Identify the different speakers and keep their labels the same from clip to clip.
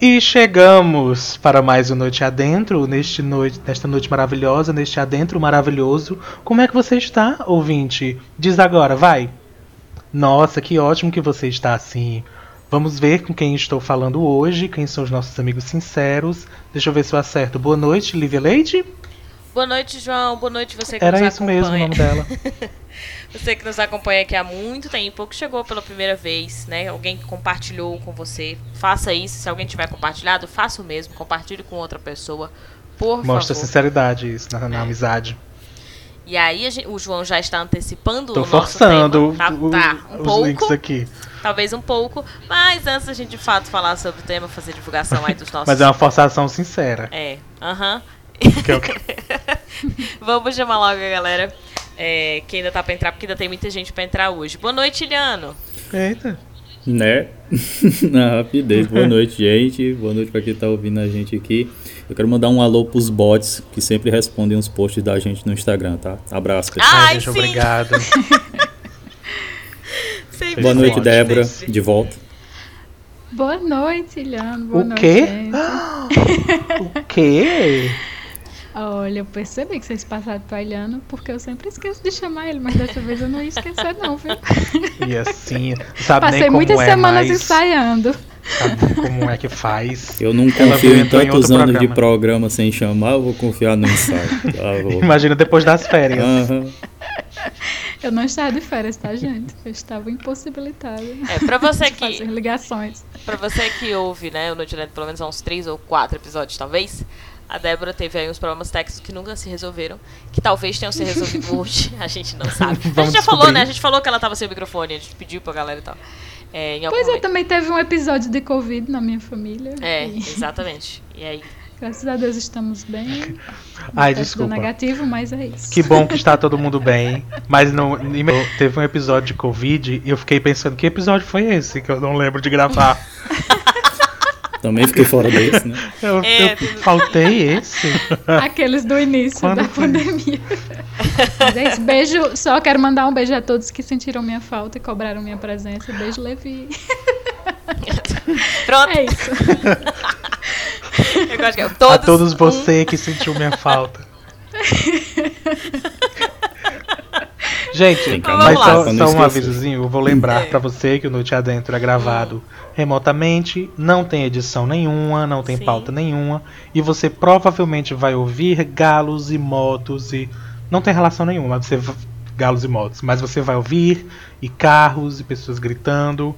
Speaker 1: E chegamos para mais um Noite Adentro, neste noite, nesta noite maravilhosa, neste adentro maravilhoso. Como é que você está, ouvinte? Diz agora, vai. Nossa, que ótimo que você está assim. Vamos ver com quem estou falando hoje, quem são os nossos amigos sinceros. Deixa eu ver se eu acerto. Boa noite, Lívia Leite.
Speaker 2: Boa noite, João. Boa noite, você que
Speaker 1: Era
Speaker 2: nos
Speaker 1: isso
Speaker 2: acompanha.
Speaker 1: mesmo o nome dela.
Speaker 2: Você que nos acompanha aqui há muito tempo, que chegou pela primeira vez, né? Alguém que compartilhou com você. Faça isso. Se alguém tiver compartilhado, faça o mesmo. Compartilhe com outra pessoa. Por
Speaker 1: Mostra
Speaker 2: favor.
Speaker 1: sinceridade isso na, na amizade.
Speaker 2: E aí a gente- o João já está antecipando
Speaker 1: Tô
Speaker 2: o nosso
Speaker 1: forçando
Speaker 2: tema. Tá,
Speaker 1: o-
Speaker 2: tá, um
Speaker 1: os
Speaker 2: pouco,
Speaker 1: links aqui.
Speaker 2: talvez um pouco. Mas antes da gente de fato falar sobre o tema, fazer divulgação aí dos nossos.
Speaker 1: Mas é uma forçação sincera.
Speaker 2: É, aham.
Speaker 1: É o que-
Speaker 2: Vamos chamar logo a galera é, que ainda tá pra entrar, porque ainda tem muita gente pra entrar hoje. Boa noite, Iliano.
Speaker 1: Eita.
Speaker 3: Né? Na rapidez. Boa noite, gente. Boa noite pra quem tá ouvindo a gente aqui. Eu quero mandar um alô pros bots que sempre respondem os posts da gente no Instagram, tá? Abraço, pessoal.
Speaker 2: Ai,
Speaker 1: Ai, gente,
Speaker 2: sim.
Speaker 1: obrigado.
Speaker 2: Sempre,
Speaker 3: Boa noite, Débora. De volta.
Speaker 4: Boa noite, Iliano. Boa
Speaker 1: O
Speaker 4: noite,
Speaker 1: quê?
Speaker 4: gente.
Speaker 1: o quê?
Speaker 4: Olha, eu percebi que vocês passaram pra Iliano porque eu sempre esqueço de chamar ele, mas dessa vez eu não ia esquecer, não, viu?
Speaker 1: E assim, sabe
Speaker 4: Passei
Speaker 1: nem como
Speaker 4: muitas
Speaker 1: é
Speaker 4: semanas
Speaker 1: mais,
Speaker 4: ensaiando.
Speaker 1: sabe como é que faz.
Speaker 3: Eu não confio em
Speaker 1: em
Speaker 3: tantos anos de
Speaker 1: programa.
Speaker 3: programa sem chamar, eu vou confiar no ensaio. Tá, vou.
Speaker 1: Imagina depois das férias.
Speaker 3: Aham.
Speaker 4: Eu não estava de férias, tá, gente? Eu estava impossibilitada
Speaker 2: É, pra você
Speaker 4: de
Speaker 2: que,
Speaker 4: fazer ligações.
Speaker 2: pra você que ouve, né, o Noite Adentro, pelo menos há uns três ou quatro episódios, talvez, a Débora teve aí uns problemas técnicos que nunca se resolveram, que talvez tenham se resolvido hoje, a gente não sabe. a gente já falou, né? A gente falou que ela tava sem o microfone, a gente pediu pra galera e tal. É, em algum
Speaker 4: Pois é,
Speaker 2: momento.
Speaker 4: também teve um episódio de Covid na minha família.
Speaker 2: É,
Speaker 4: e,
Speaker 2: exatamente. E aí,
Speaker 4: graças a Deus estamos bem.
Speaker 1: Ai,
Speaker 4: deu
Speaker 1: desculpa.
Speaker 4: negativo, mas é isso.
Speaker 1: Que bom que está todo mundo bem. Mas não, teve um episódio de Covid e eu fiquei pensando, que episódio foi esse? Que eu não lembro de gravar.
Speaker 3: Também fiquei fora desse, né?
Speaker 1: Eu,
Speaker 2: É,
Speaker 1: eu
Speaker 2: tudo-
Speaker 1: faltei esse.
Speaker 4: Aqueles do início
Speaker 1: Quando
Speaker 4: da
Speaker 1: foi?
Speaker 4: pandemia. Mas é. Beijo. Só quero mandar um beijo a todos que sentiram minha falta e cobraram minha presença. Beijo, Levi.
Speaker 2: pronto.
Speaker 4: É isso.
Speaker 2: Eu gosto que é
Speaker 1: a
Speaker 2: todos,
Speaker 1: todos
Speaker 2: um-
Speaker 1: você que sentiu minha falta. Gente, mas só, só um avisozinho, eu vou lembrar
Speaker 2: É.
Speaker 1: pra você que o Noite Adentro é gravado remotamente, não tem edição nenhuma, não tem
Speaker 2: Sim.
Speaker 1: pauta nenhuma, e você provavelmente vai ouvir galos e motos e não tem relação nenhuma, mas você galos e motos, mas você vai ouvir e carros e pessoas gritando,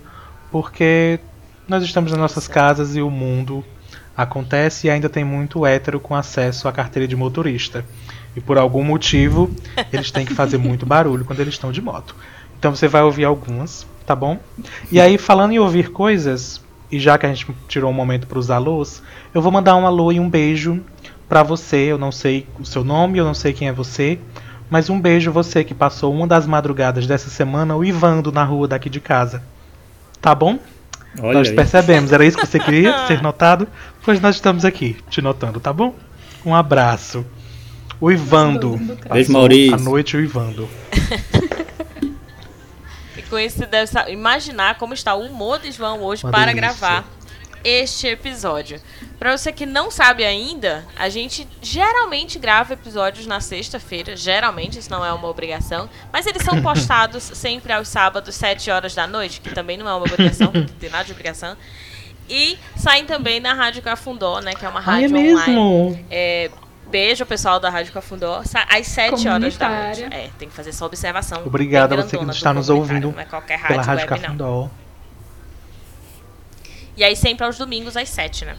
Speaker 1: porque nós estamos nas nossas casas e o mundo acontece e ainda tem muito hétero com acesso à carteira de motorista. E por algum motivo, eles têm que fazer muito barulho quando eles estão de moto. Então você vai ouvir algumas, tá bom? E aí, falando em ouvir coisas, e já que a gente tirou um momento para os alôs, eu vou mandar um alô e um beijo pra você. Eu não sei o seu nome, eu não sei quem é você, mas um beijo você que passou uma das madrugadas dessa semana uivando na rua daqui de casa. Tá bom?
Speaker 3: Olha
Speaker 1: nós
Speaker 3: aí.
Speaker 1: percebemos, era isso que você queria ser notado? Pois nós estamos aqui, te notando, tá bom? Um abraço. O Ivando.
Speaker 4: Do- do.
Speaker 3: Beijo, Maurício.
Speaker 1: A noite o Ivando.
Speaker 2: E com isso você deve imaginar como está o humor de João hoje
Speaker 1: Uma
Speaker 2: para
Speaker 1: delícia.
Speaker 2: gravar este episódio. Pra você que não sabe ainda, a gente geralmente grava episódios na sexta-feira. Geralmente, isso não é uma obrigação. Mas eles são postados sempre aos sábados, 7 horas da noite, que também não é uma obrigação, porque não tem nada de obrigação. E saem também na Rádio Cafundó, né? Que é uma
Speaker 1: Ai, é
Speaker 2: rádio online.
Speaker 1: mesmo?
Speaker 2: É, beijo pessoal da Rádio Cafundó. Às 7 horas da noite.
Speaker 4: Comunitária.
Speaker 2: É, tem que fazer essa observação.
Speaker 1: Obrigado a você que está nos ouvindo
Speaker 2: Não é qualquer
Speaker 1: Pela
Speaker 2: rádio,
Speaker 1: Rádio
Speaker 2: web, não.
Speaker 1: Cafundó.
Speaker 2: E aí sempre aos domingos às 7, né?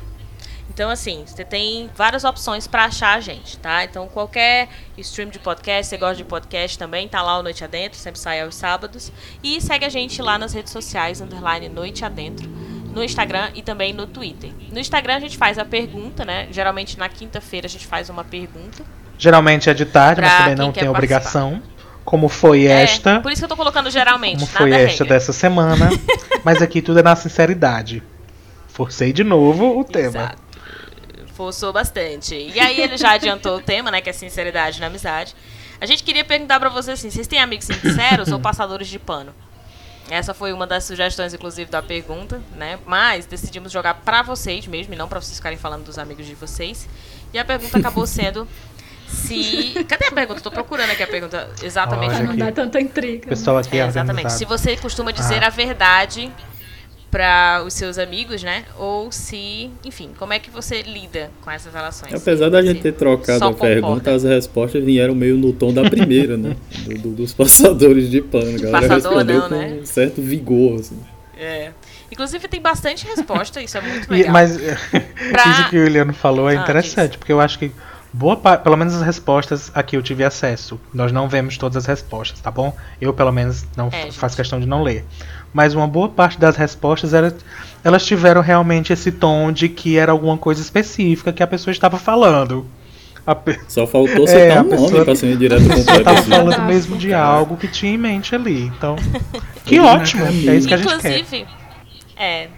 Speaker 2: Então, assim, você tem várias opções pra achar a gente, tá? Então, qualquer stream de podcast, você gosta de podcast também, tá lá o Noite Adentro, sempre sai aos sábados. E segue a gente lá nas redes sociais, underline Noite Adentro, no Instagram e também no Twitter. No Instagram a gente faz a pergunta, né? Geralmente na quinta-feira a gente faz uma pergunta.
Speaker 1: Geralmente é de tarde, mas também não tem obrigação. Como foi
Speaker 2: É,
Speaker 1: esta.
Speaker 2: por isso que eu tô colocando geralmente,
Speaker 1: Como foi esta
Speaker 2: regra.
Speaker 1: dessa semana. mas aqui tudo é na sinceridade. Forcei de novo o tema.
Speaker 2: Exato. Forçou bastante. E aí ele já adiantou o tema, né? Que é sinceridade na amizade. A gente queria perguntar pra vocês assim: vocês têm amigos sinceros ou passadores de pano? Essa foi uma das sugestões, inclusive, da pergunta, né? Mas decidimos jogar pra vocês mesmo, e não pra vocês ficarem falando dos amigos de vocês. E a pergunta acabou sendo se. Cadê a pergunta? Tô procurando aqui a pergunta exatamente.
Speaker 4: Não dar tanta intriga.
Speaker 1: Pessoal aqui é,
Speaker 2: exatamente. Se você costuma dizer
Speaker 1: Ah.
Speaker 2: a verdade para os seus amigos, né? Ou se, enfim, como é que você lida com essas relações?
Speaker 3: Apesar da gente ter trocado a pergunta, as respostas vieram meio no tom da primeira, né? Do- do- dos passadores de pano. Galera
Speaker 2: Passador
Speaker 3: respondeu
Speaker 2: não,
Speaker 3: com
Speaker 2: né?
Speaker 3: um certo vigor, assim.
Speaker 2: É. Inclusive tem bastante resposta, isso é muito
Speaker 1: E-
Speaker 2: legal.
Speaker 1: mas
Speaker 2: Pra-
Speaker 1: isso que o Eliano falou é
Speaker 2: Ah,
Speaker 1: interessante, porque eu acho que boa parte, pelo menos as respostas a que eu tive acesso, nós não vemos todas as respostas, tá bom? Eu pelo menos não
Speaker 2: É,
Speaker 1: faço questão de não ler. Mas uma boa parte das respostas era, elas tiveram realmente esse tom de que era alguma coisa específica que a pessoa estava falando. A pe-
Speaker 3: Só faltou
Speaker 1: É,
Speaker 3: citar
Speaker 1: a
Speaker 3: um nome
Speaker 1: pessoa-
Speaker 3: pra ser direto completo.
Speaker 1: falando
Speaker 4: Ah,
Speaker 1: mesmo de
Speaker 3: cara.
Speaker 1: algo que tinha em mente ali. Então, que ótimo, é isso que a gente quer.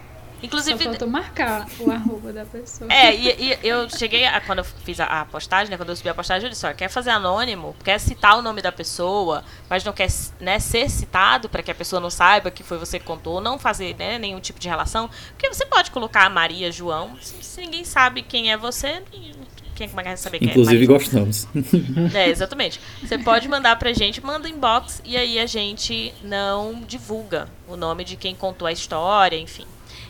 Speaker 2: Inclusive, é.
Speaker 4: Só faltou marcar o arroba da pessoa.
Speaker 2: É, e, e eu cheguei a, quando eu fiz a, a postagem, né? Quando eu subi a postagem, eu disse, ó, quer fazer anônimo, quer citar o nome da pessoa, mas não quer né, ser citado para que a pessoa não saiba que foi você que contou, não fazer né, nenhum tipo de relação. Porque você pode colocar Maria, João, se, se ninguém sabe quem é você, quem como é que vai saber quem
Speaker 3: Inclusive
Speaker 2: é Maria?
Speaker 3: gostamos.
Speaker 2: É, exatamente. Você pode mandar pra gente, manda inbox e aí a gente não divulga o nome de quem contou a história, enfim.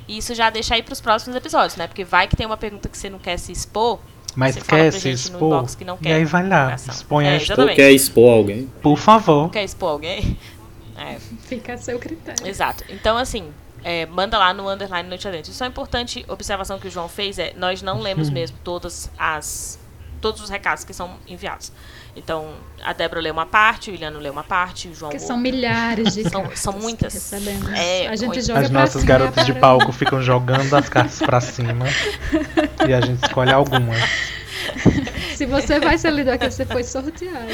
Speaker 2: E isso já deixa aí pros próximos episódios, né? Porque vai que tem uma pergunta que você não quer se expor.
Speaker 1: Mas
Speaker 2: você fala
Speaker 1: quer
Speaker 2: pra
Speaker 1: se
Speaker 2: gente no
Speaker 1: expor?
Speaker 2: inbox que não
Speaker 1: E aí vai lá, expõe
Speaker 2: É,
Speaker 1: a
Speaker 3: Ou
Speaker 1: história.
Speaker 2: exatamente.
Speaker 3: quer expor alguém.
Speaker 1: Por favor.
Speaker 2: Quer expor alguém? É,
Speaker 4: Fica a seu critério.
Speaker 2: exato. Então, assim, é, manda lá no underline noite adentro. Isso é uma importante observação que o João fez, é nós não lemos
Speaker 1: Uhum.
Speaker 2: mesmo todas as todos os recados que são enviados. Então, a Débora lê uma parte, o Iliano lê uma parte, o João
Speaker 4: Porque
Speaker 2: outra.
Speaker 4: são milhares de
Speaker 2: São-
Speaker 4: cartas
Speaker 2: são muitas. É,
Speaker 4: a gente joga
Speaker 1: As nossas
Speaker 4: cima,
Speaker 1: garotas de
Speaker 4: para-
Speaker 1: palco ficam jogando as cartas pra cima. e a gente escolhe algumas.
Speaker 4: Se você vai ser lido aqui, você foi sorteado.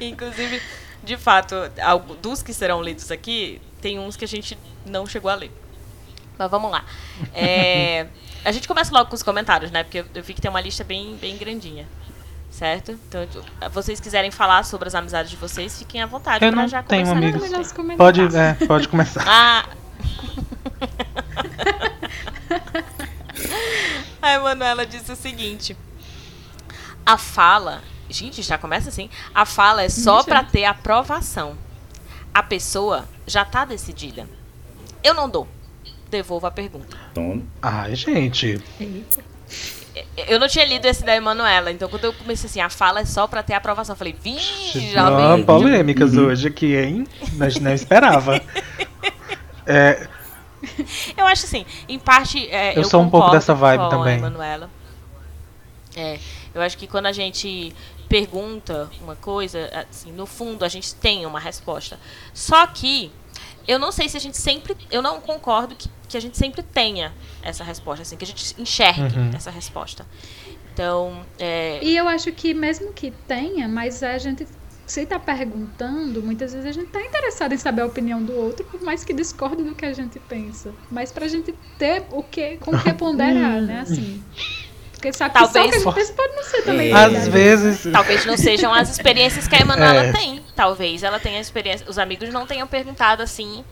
Speaker 2: Inclusive, de fato, dos que serão lidos aqui, tem uns que a gente não chegou a ler. Mas vamos lá. É, a gente começa logo com os comentários, né? Porque eu, vi que tem uma lista bem, bem grandinha. Certo? Então, eu- vocês quiserem falar sobre as amizades de vocês, fiquem à vontade
Speaker 1: Eu
Speaker 2: pra
Speaker 1: não
Speaker 2: já
Speaker 1: tenho
Speaker 2: começar.
Speaker 1: amigos.
Speaker 4: Melhor os comentários.
Speaker 1: Pode, é, pode começar.
Speaker 2: Ah! A Emanuela disse o seguinte: A fala. Gente, já começa assim. A fala é só pra ter aprovação. A pessoa já tá decidida. Eu não dou. Devolvo a pergunta.
Speaker 3: Toma.
Speaker 1: Ai, gente.
Speaker 4: Eita.
Speaker 2: Eu não tinha lido esse da Emanuela, então quando eu comecei assim, a fala é só pra ter aprovação. Eu falei, vixe, já veio.
Speaker 1: polêmicas hoje aqui, hein? Nós não esperava. É,
Speaker 2: Eu acho assim, em parte. é,
Speaker 1: Eu sou um pouco dessa vibe também.
Speaker 2: Emanuela. É, eu acho que quando a gente pergunta uma coisa, assim, no fundo a gente tem uma resposta. Só que eu não sei se a gente sempre. Eu não concordo que, que a gente sempre tenha essa resposta, assim, que a gente enxergue
Speaker 1: Uhum.
Speaker 2: essa resposta. Então, é,
Speaker 4: E eu acho que mesmo que tenha, mas a gente se tá perguntando, muitas vezes a gente tá interessado em saber a opinião do outro, por mais que discorde do que a gente pensa. Mas pra gente ter o que, com o que ponderar, né? Assim. Porque sabe que só
Speaker 2: Talvez-
Speaker 4: que a gente pensa pode não ser também.
Speaker 3: É.
Speaker 1: às vezes.
Speaker 2: Talvez não sejam as experiências que a Emanuela
Speaker 1: É.
Speaker 2: tem. Talvez ela tenha experiência. Os amigos não tenham perguntado assim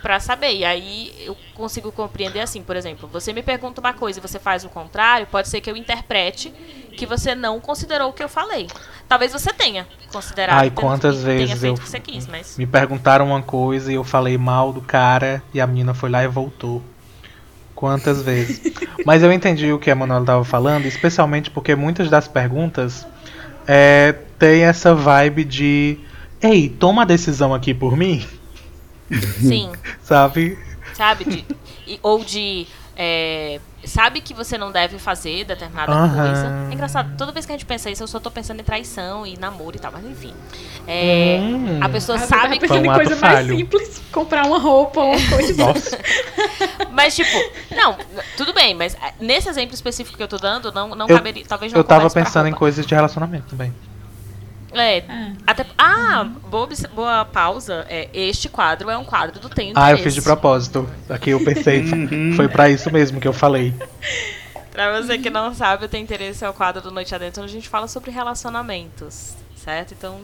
Speaker 2: pra saber. E aí eu consigo compreender assim, por exemplo, você me pergunta uma coisa e você faz o contrário, pode ser que eu interprete que você não considerou o que eu falei. Talvez você tenha considerado.
Speaker 1: Ai, quantas
Speaker 2: que tenha
Speaker 1: vezes
Speaker 2: feito
Speaker 1: eu
Speaker 2: o que você quis, mas
Speaker 1: Me perguntaram uma coisa e eu falei mal do cara e a menina foi lá e voltou. Quantas vezes? Mas eu entendi o que a Manuela tava falando, especialmente porque muitas das perguntas é, tem essa vibe de Ei, toma a decisão aqui por mim,
Speaker 2: sim,
Speaker 1: sabe?
Speaker 2: sabe? De- e- ou de. é, sabe que você não deve fazer determinada
Speaker 1: Aham.
Speaker 2: coisa. É engraçado, toda vez que a gente pensa isso, eu só tô pensando em traição e namoro e tal, mas enfim. É,
Speaker 1: Hum.
Speaker 2: a pessoa
Speaker 4: Ah, você
Speaker 2: sabe
Speaker 4: tava
Speaker 2: que.
Speaker 4: pensando em coisa mais
Speaker 1: falho.
Speaker 4: simples, comprar uma roupa ou uma coisa.
Speaker 1: Nossa.
Speaker 2: Mas, tipo, não, tudo bem, mas é, nesse exemplo específico que eu tô dando, não, não
Speaker 1: Eu-
Speaker 2: caberia. Talvez não
Speaker 1: Eu tava pensando em coisas de relacionamento também.
Speaker 2: É,
Speaker 4: É.
Speaker 2: até, ah, boa, boa pausa. É, este quadro é um quadro do Tenho
Speaker 1: Ah, eu fiz de propósito. Aqui eu pensei, foi pra isso mesmo que eu falei.
Speaker 2: Pra você que não sabe, o Tem Interesse é o quadro do Noite Adentro, onde a gente fala sobre relacionamentos, certo? Então,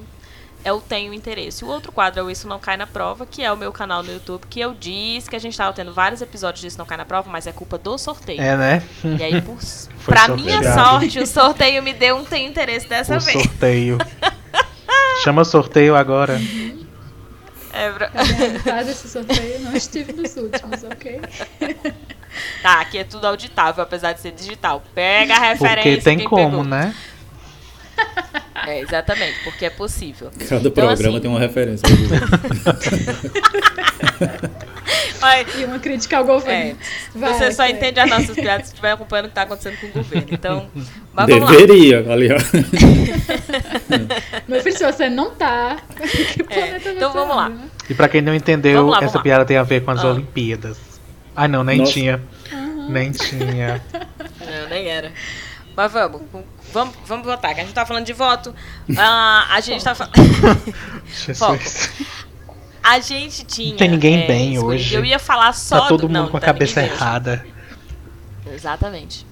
Speaker 2: é o Tenho Interesse. O outro quadro é o Isso Não Cai na Prova, que é o meu canal no YouTube, que eu disse que a gente tava tendo vários episódios de Isso Não Cai na Prova, mas é culpa do sorteio.
Speaker 1: É, né?
Speaker 2: E aí, por, pra minha
Speaker 1: sorteado.
Speaker 2: sorte, o sorteio me deu um Tenho Interesse dessa
Speaker 1: O
Speaker 2: vez.
Speaker 1: sorteio. Chama sorteio agora.
Speaker 2: É, bro-?
Speaker 4: Faz esse sorteio. Não estive nos últimos, ok?
Speaker 2: Tá, aqui é tudo auditável, apesar de ser digital. Pega a referência.
Speaker 1: Porque tem como,
Speaker 2: pegou.
Speaker 1: né?
Speaker 2: É, exatamente, porque é possível.
Speaker 3: Cada
Speaker 2: Então,
Speaker 3: programa
Speaker 2: assim-
Speaker 3: tem uma referência.
Speaker 2: Olha,
Speaker 4: E uma crítica ao governo.
Speaker 2: É,
Speaker 4: Vai,
Speaker 2: você só
Speaker 4: vai.
Speaker 2: entende as nossas piadas se estiver acompanhando o que está acontecendo com o governo. Então, mas vamos lá.
Speaker 3: Deveria, aliás.
Speaker 4: Meu filho, se você não tá. Que planeta
Speaker 2: então vamos lá.
Speaker 4: né?
Speaker 1: E pra quem não entendeu,
Speaker 2: Vamos lá, vamos
Speaker 1: essa
Speaker 2: lá.
Speaker 1: piada tem a ver com as
Speaker 2: Ah.
Speaker 1: Olimpíadas. Ai não, nem
Speaker 3: Nossa.
Speaker 1: tinha. Nem tinha.
Speaker 2: Não, nem era. Mas vamos, vamos, vamos votar, que a gente tá falando de voto. Ah, a gente tá falando. A gente tinha.
Speaker 1: Não tem ninguém
Speaker 2: é,
Speaker 1: bem
Speaker 2: escolhido-
Speaker 1: hoje.
Speaker 2: Eu ia falar só.
Speaker 1: Tá todo
Speaker 2: do-
Speaker 1: mundo
Speaker 2: não,
Speaker 1: com a
Speaker 2: tá
Speaker 1: cabeça
Speaker 2: bem
Speaker 1: errada.
Speaker 2: Exatamente.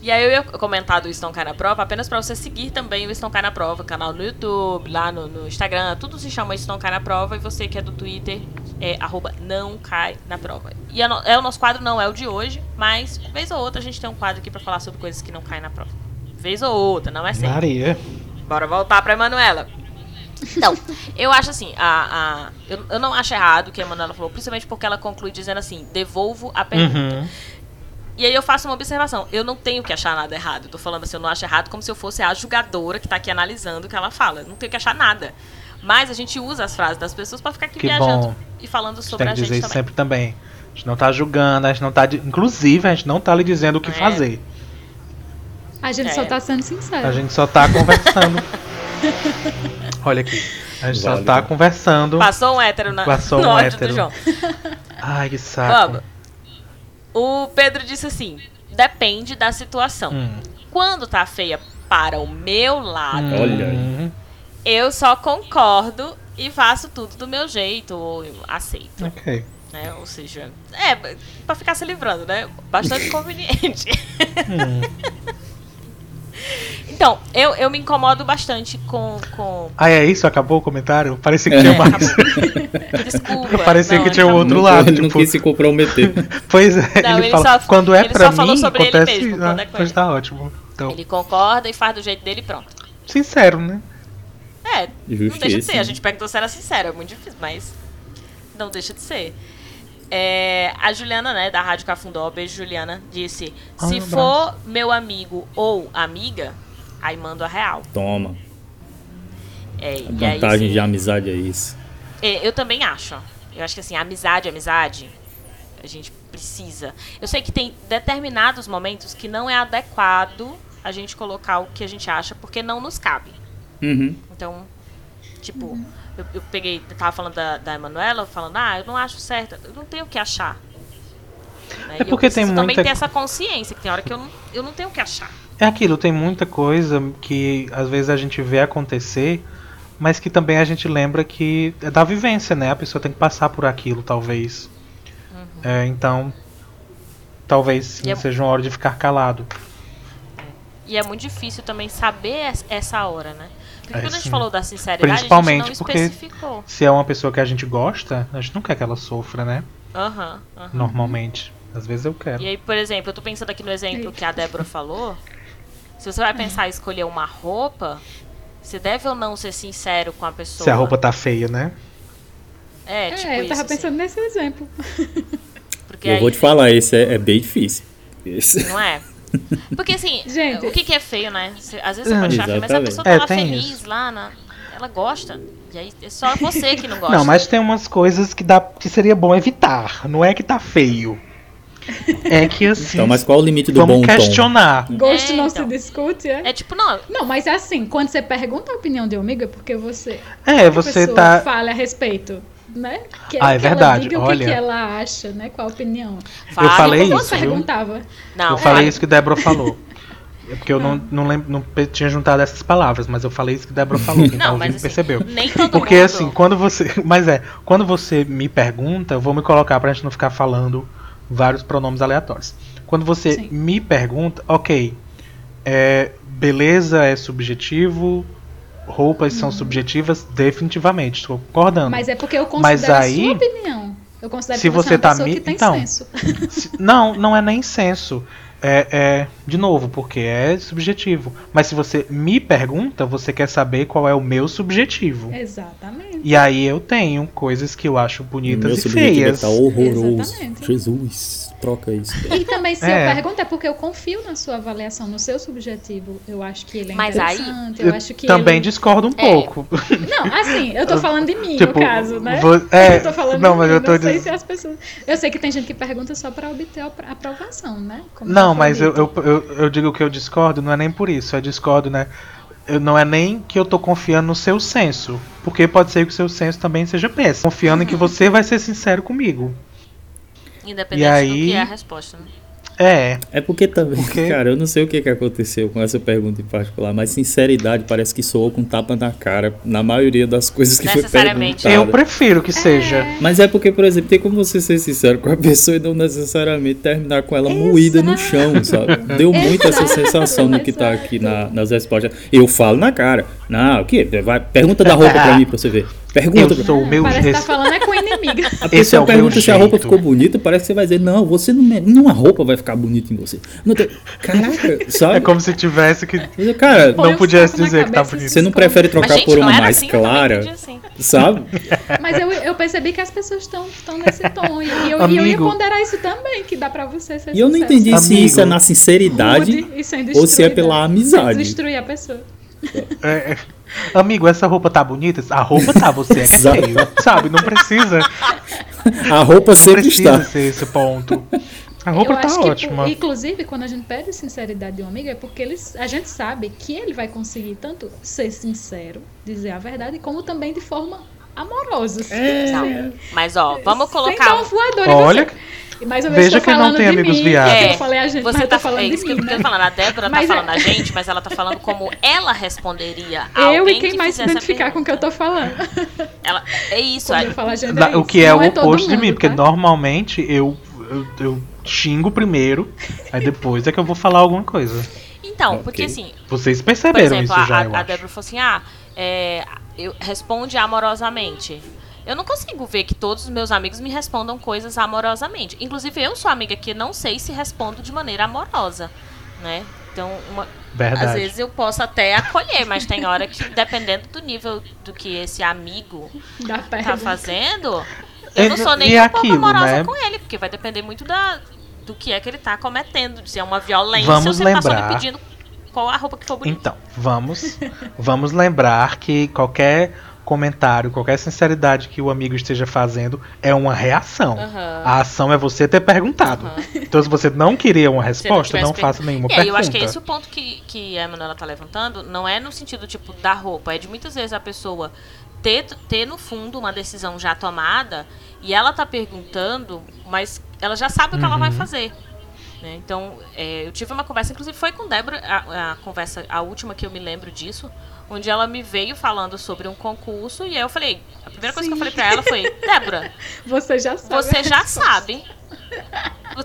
Speaker 2: E aí eu ia comentar do Estão Cai na Prova apenas pra você seguir também o Estão Cai na Prova, canal no YouTube, lá no, no Instagram, tudo se chama Estão Cai na Prova e você que é do Twitter é arroba não cai na prova. E é, no- é o nosso quadro, não é o de hoje, mas vez ou outra a gente tem um quadro aqui pra falar sobre coisas que não caem na prova. Vez ou outra, não é sempre.
Speaker 1: Maria.
Speaker 2: Bora voltar pra Emanuela. Então, eu acho assim, a, a, eu, eu não acho errado o que a Emanuela falou, principalmente porque ela conclui dizendo assim, devolvo a pergunta.
Speaker 1: Uhum.
Speaker 2: E aí eu faço uma observação. Eu não tenho que achar nada errado. Eu tô falando assim, eu não acho errado como se eu fosse a julgadora que tá aqui analisando o que ela fala. Eu não tenho que achar nada. Mas a gente usa as frases das pessoas pra ficar aqui
Speaker 1: Que
Speaker 2: viajando
Speaker 1: bom.
Speaker 2: e falando
Speaker 1: A gente
Speaker 2: sobre
Speaker 1: tem
Speaker 2: a
Speaker 1: que
Speaker 2: gente
Speaker 1: dizer
Speaker 2: também.
Speaker 1: sempre também. A gente não tá julgando, a gente não tá. Inclusive, a gente não tá lhe dizendo o que
Speaker 2: É.
Speaker 1: fazer.
Speaker 4: A gente
Speaker 2: É.
Speaker 4: só tá sendo sincero.
Speaker 1: A gente só tá conversando. Olha aqui. A gente só tá conversando.
Speaker 2: Passou um hétero na,
Speaker 1: Passou
Speaker 2: no
Speaker 1: um
Speaker 2: ódio
Speaker 1: hétero.
Speaker 2: do João.
Speaker 1: Ai, que saco.
Speaker 2: Vamos. O Pedro disse assim: depende da situação.
Speaker 1: Hum.
Speaker 2: Quando tá feia para o meu lado,
Speaker 3: Olha aí.
Speaker 1: Hum,
Speaker 2: eu só concordo e faço tudo do meu jeito, ou eu aceito.
Speaker 1: Ok.
Speaker 2: né? Ou seja, é, pra ficar se livrando, né? Bastante conveniente.
Speaker 1: Hum.
Speaker 2: Então, eu, eu me incomodo bastante com. com...
Speaker 1: Ah, é isso? Acabou o comentário? Parecia que tinha
Speaker 3: É.
Speaker 1: mais.
Speaker 2: Desculpa.
Speaker 1: Parecia
Speaker 2: não,
Speaker 1: que
Speaker 2: ele
Speaker 1: tinha um
Speaker 2: acabou.
Speaker 1: outro
Speaker 3: não,
Speaker 1: lado.
Speaker 3: ele não
Speaker 1: tipo,
Speaker 3: quis se comprometer.
Speaker 1: Pois é,
Speaker 2: Não,
Speaker 1: ele,
Speaker 2: ele
Speaker 1: fala.
Speaker 2: só-
Speaker 1: quando é
Speaker 2: ele
Speaker 1: pra
Speaker 2: só falou
Speaker 1: mim,
Speaker 2: sobre ele
Speaker 1: acontece.
Speaker 2: mesmo, quando é com
Speaker 1: pois
Speaker 2: ele.
Speaker 1: tá ótimo. Então,
Speaker 2: Ele concorda e faz do jeito dele e pronto.
Speaker 1: sincero, né?
Speaker 2: É, não deixa de ser. A gente perguntou se era sincero, é muito difícil, mas não deixa de ser. É, a Juliana, né, da Rádio Cafundó, beijo Juliana, disse:
Speaker 1: Ah,
Speaker 2: se for meu amigo ou amiga, aí mando a real.
Speaker 3: Toma.
Speaker 2: É,
Speaker 3: A
Speaker 2: e aí,
Speaker 3: vantagem
Speaker 2: assim,
Speaker 3: de amizade é isso.
Speaker 2: É, eu também acho. Eu acho que assim, amizade, amizade, a gente precisa. Eu sei que tem determinados momentos que não é adequado a gente colocar o que a gente acha, porque não nos cabe.
Speaker 3: Uhum.
Speaker 2: Então, tipo, eu, eu peguei, eu tava falando da, da Emanuela, falando, ah, eu não acho certo, eu não tenho o que achar. Né?
Speaker 1: É
Speaker 2: E
Speaker 1: porque
Speaker 2: eu
Speaker 1: tem
Speaker 2: preciso também
Speaker 1: muita-
Speaker 2: ter essa consciência, que tem hora que eu não, eu não tenho o que achar.
Speaker 1: É aquilo, tem muita coisa que às vezes a gente vê acontecer, mas que também a gente lembra que é da vivência, né? A pessoa tem que passar por aquilo, talvez. É, então, talvez sim,
Speaker 2: Uhum. É-
Speaker 1: seja uma hora de ficar calado.
Speaker 2: E é muito difícil também saber es- essa hora, né? Porque
Speaker 1: É,
Speaker 2: quando a gente
Speaker 1: sim.
Speaker 2: falou da sinceridade, a
Speaker 1: Principalmente
Speaker 2: gente não
Speaker 1: porque-
Speaker 2: especificou.
Speaker 1: Se é uma pessoa que a gente gosta, a gente não quer que ela sofra, né?
Speaker 2: Aham, aham.
Speaker 1: Normalmente. Às vezes eu quero.
Speaker 2: E aí, por exemplo, eu tô pensando aqui no exemplo que a Débora falou. Se você vai pensar em escolher uma roupa, você deve ou não ser sincero com a pessoa.
Speaker 1: Se a roupa tá feia, né?
Speaker 2: É,
Speaker 4: É,
Speaker 2: tipo
Speaker 4: eu
Speaker 2: isso,
Speaker 4: tava
Speaker 2: assim.
Speaker 4: pensando nesse exemplo.
Speaker 2: Porque
Speaker 3: Eu
Speaker 2: aí,
Speaker 3: vou te falar, esse é, é bem difícil. Esse-
Speaker 2: Não é? Porque assim,
Speaker 4: Gente.
Speaker 2: o que, que é feio, né? Às vezes você
Speaker 1: É.
Speaker 2: pode achar feio, mas a pessoa tá
Speaker 1: É,
Speaker 2: lá feliz
Speaker 1: isso.
Speaker 2: lá, na... ela gosta. E aí é só você que não gosta.
Speaker 1: Não, mas tem umas coisas que, dá, que seria bom evitar. Não é que tá feio. É que assim.
Speaker 3: Então, mas qual o limite do
Speaker 1: vamos
Speaker 3: bom tom?
Speaker 1: questionar.
Speaker 4: Gosto
Speaker 2: É,
Speaker 4: não
Speaker 2: então.
Speaker 4: se discute, é?
Speaker 2: É tipo, não,
Speaker 4: Não, mas é assim, quando você pergunta a opinião de um amigo, é porque você.
Speaker 1: É, você tá.
Speaker 4: fala a respeito, né? Que,
Speaker 1: Ah, é
Speaker 4: que ela
Speaker 1: verdade,
Speaker 4: diga o que,
Speaker 1: olha.
Speaker 4: que ela acha, né? Qual a opinião.
Speaker 2: fala.
Speaker 1: falei isso, viu?
Speaker 4: perguntava.
Speaker 2: Não,
Speaker 1: eu falei
Speaker 2: fala.
Speaker 1: isso que Débora falou. É porque eu não, não, lembro, não tinha juntado essas palavras, mas eu falei isso que Débora falou. Quem tá
Speaker 2: Não,
Speaker 1: ouvindo
Speaker 2: mas assim,
Speaker 1: percebeu.
Speaker 2: nem todo
Speaker 1: Porque
Speaker 2: mundo...
Speaker 1: assim, quando você. Mas é, quando você me pergunta, eu vou me colocar pra gente não ficar falando vários pronomes aleatórios. Quando você
Speaker 4: Sim.
Speaker 1: me pergunta, ok. É, beleza é subjetivo, roupas são subjetivas, definitivamente, estou concordando.
Speaker 4: Mas é porque eu
Speaker 1: Mas
Speaker 4: considero
Speaker 1: aí-
Speaker 4: a sua opinião. Eu considero
Speaker 1: Se
Speaker 4: que você,
Speaker 1: você
Speaker 4: é
Speaker 1: tá
Speaker 4: pessoa
Speaker 1: me-
Speaker 4: que tem
Speaker 1: então,
Speaker 4: senso.
Speaker 1: Se- Não, não é nem senso. É, é, de novo, porque é subjetivo. Mas se você me pergunta, você quer saber qual é o meu subjetivo.
Speaker 4: Exatamente.
Speaker 1: E aí eu tenho coisas que eu acho bonitas
Speaker 3: meu
Speaker 1: e
Speaker 3: subjetivo
Speaker 1: feias.
Speaker 3: tá horroroso.
Speaker 4: Exatamente.
Speaker 3: Jesus, troca isso.
Speaker 4: E também, se
Speaker 1: É.
Speaker 4: eu pergunto, é porque eu confio na sua avaliação, no seu subjetivo. Eu acho que ele é
Speaker 2: Mas aí-
Speaker 4: interessante. eu
Speaker 1: Eu
Speaker 4: acho que
Speaker 1: também
Speaker 4: ele...
Speaker 1: discordo um
Speaker 2: É.
Speaker 1: pouco.
Speaker 4: Não, assim, eu tô falando de mim,
Speaker 1: Tipo,
Speaker 4: no caso, né?
Speaker 1: vo- é,
Speaker 4: eu tô falando
Speaker 1: não,
Speaker 4: de
Speaker 1: mas
Speaker 4: mim,
Speaker 1: eu tô
Speaker 4: não sei se as pessoas... Eu sei que tem gente que pergunta só pra obter a apro- aprovação, né? Como
Speaker 1: Não, mas eu, eu, eu, eu digo que eu discordo, não é nem por isso. Eu discordo, né? Eu, não é nem que eu tô confiando no seu senso. Porque pode ser que o seu senso também seja péssimo. Confiando em que você vai ser sincero comigo.
Speaker 2: Independente
Speaker 1: E aí-
Speaker 2: do que é a resposta. Né?
Speaker 1: É.
Speaker 3: É porque também,
Speaker 1: Porque-
Speaker 3: cara, eu não sei o que, que aconteceu com essa pergunta em particular, mas sinceridade parece que soou com tapa na cara na maioria das coisas que foi perguntada.
Speaker 1: Eu prefiro que seja.
Speaker 3: Mas é porque, por exemplo, tem como você ser sincero com a pessoa e não necessariamente terminar com ela moída no chão, sabe? Deu muito essa
Speaker 4: Exato,
Speaker 3: sensação no que tá
Speaker 4: exato.
Speaker 3: aqui na- nas respostas. Eu falo na cara. Não, o quê? Vai, pergunta da roupa pra mim pra você ver. Pergunta
Speaker 1: Eu sou o meu
Speaker 4: Parece que tá falando é com inimiga.
Speaker 3: A
Speaker 1: Esse
Speaker 3: pessoa
Speaker 1: é
Speaker 3: pergunta se a roupa ficou bonita, parece que você vai dizer, não, você não mere- nenhuma roupa vai ficar bonita em você. Não tem- Caraca, sabe?
Speaker 1: É como se tivesse que.
Speaker 3: Cara,
Speaker 4: Põe
Speaker 1: Não
Speaker 4: na
Speaker 1: dizer que tá bonito.
Speaker 3: você não prefere trocar
Speaker 2: Mas, gente,
Speaker 3: por uma mais
Speaker 2: assim,
Speaker 3: clara,
Speaker 2: entendi assim.
Speaker 3: sabe?
Speaker 4: Mas eu, eu percebi que as pessoas estão nesse tom. E, eu, e eu ia
Speaker 1: Amigo.
Speaker 4: ponderar isso também, que dá pra você ser
Speaker 3: E eu não entendi se
Speaker 1: Amigo.
Speaker 3: isso é na sinceridade
Speaker 4: Rude
Speaker 3: ou se é pela amizade.
Speaker 4: Sem destruir a pessoa.
Speaker 1: É, é. Amigo, essa roupa tá bonita? A roupa tá, você é que
Speaker 3: Exato.
Speaker 1: feio. Sabe? Não precisa.
Speaker 3: A roupa
Speaker 1: Não
Speaker 3: sempre
Speaker 1: precisa
Speaker 3: está.
Speaker 1: ser esse ponto. A roupa
Speaker 4: eu
Speaker 1: tá
Speaker 4: acho que,
Speaker 1: ótima.
Speaker 4: inclusive, quando a gente pede sinceridade de um amigo, é porque eles, a gente sabe que ele vai conseguir tanto ser sincero, dizer a verdade, como também de forma amorosa.
Speaker 3: É.
Speaker 2: Não. Mas, ó, vamos
Speaker 4: Sem dar
Speaker 2: colocar.
Speaker 4: um voador em
Speaker 1: Olha,
Speaker 4: você. Mais uma vez
Speaker 1: veja
Speaker 4: tô
Speaker 1: que não
Speaker 4: falando
Speaker 1: tem
Speaker 4: de
Speaker 1: amigos
Speaker 4: mim,
Speaker 2: É,
Speaker 4: Eu falei a gente, mas
Speaker 2: Você tá
Speaker 4: tô falando
Speaker 2: é isso que eu tô
Speaker 4: né?
Speaker 2: falando. A Débora tá
Speaker 4: Mas é-
Speaker 2: falando a gente, mas ela tá falando como ela responderia a
Speaker 4: Eu
Speaker 2: alguém
Speaker 4: e quem
Speaker 2: que
Speaker 4: mais se identificar com o que eu tô falando.
Speaker 2: Ela, é isso. Aí.
Speaker 4: eu falo a gente,
Speaker 1: Na-
Speaker 4: é
Speaker 1: o
Speaker 4: isso.
Speaker 1: que é
Speaker 4: Não
Speaker 1: o
Speaker 4: todo
Speaker 1: oposto de mim,
Speaker 4: mundo,
Speaker 1: porque
Speaker 4: tá?
Speaker 1: normalmente eu, eu, eu xingo primeiro, aí depois é que eu vou falar alguma coisa.
Speaker 2: Então,
Speaker 3: Ok.
Speaker 2: porque assim,
Speaker 1: Vocês
Speaker 2: por
Speaker 1: perceberam
Speaker 2: exemplo,
Speaker 1: isso já,
Speaker 2: a,
Speaker 1: eu
Speaker 2: a
Speaker 1: acho.
Speaker 2: Débora falou assim: ah, é, eu, responde amorosamente. Eu não consigo ver que todos os meus amigos me respondam coisas amorosamente. Inclusive, eu sou amiga que não sei se respondo de maneira amorosa, né? Então, uma- às vezes eu posso até acolher, mas tem hora que, dependendo do nível do que esse amigo
Speaker 4: Da
Speaker 2: tá
Speaker 4: pergunta.
Speaker 2: fazendo,
Speaker 1: É,
Speaker 2: eu não sou nem
Speaker 1: é
Speaker 2: um pouco amorosa
Speaker 1: né?
Speaker 2: com ele, porque vai depender muito da, do que é que ele tá cometendo. Se é uma violência,
Speaker 1: Vamos
Speaker 2: ou se ele tá só
Speaker 1: lembrar-
Speaker 2: me pedindo qual a roupa que for bonita.
Speaker 1: Então, vamos, vamos lembrar que qualquer comentário, qualquer sinceridade que o amigo esteja fazendo é uma reação.
Speaker 2: Aham.
Speaker 1: A ação é você ter perguntado.
Speaker 2: Aham.
Speaker 1: Então, se você não queria uma resposta, não
Speaker 2: per-
Speaker 1: faça nenhuma
Speaker 2: É,
Speaker 1: pergunta.
Speaker 2: eu acho que é esse o ponto que, que a Manuela tá levantando. Não é no sentido, tipo, da roupa. É de muitas vezes a pessoa ter, ter no fundo uma decisão já tomada e ela tá perguntando, mas ela já sabe o que ela vai
Speaker 1: Uhum.
Speaker 2: fazer. Né? Então, é, eu tive uma conversa, inclusive foi com Débora, a, a conversa, a última que eu me lembro disso, onde ela me veio falando sobre um concurso e aí eu falei, a primeira coisa que eu falei pra ela foi, Débora,
Speaker 4: Você já sabe.
Speaker 2: você já
Speaker 4: resposta.
Speaker 2: sabe.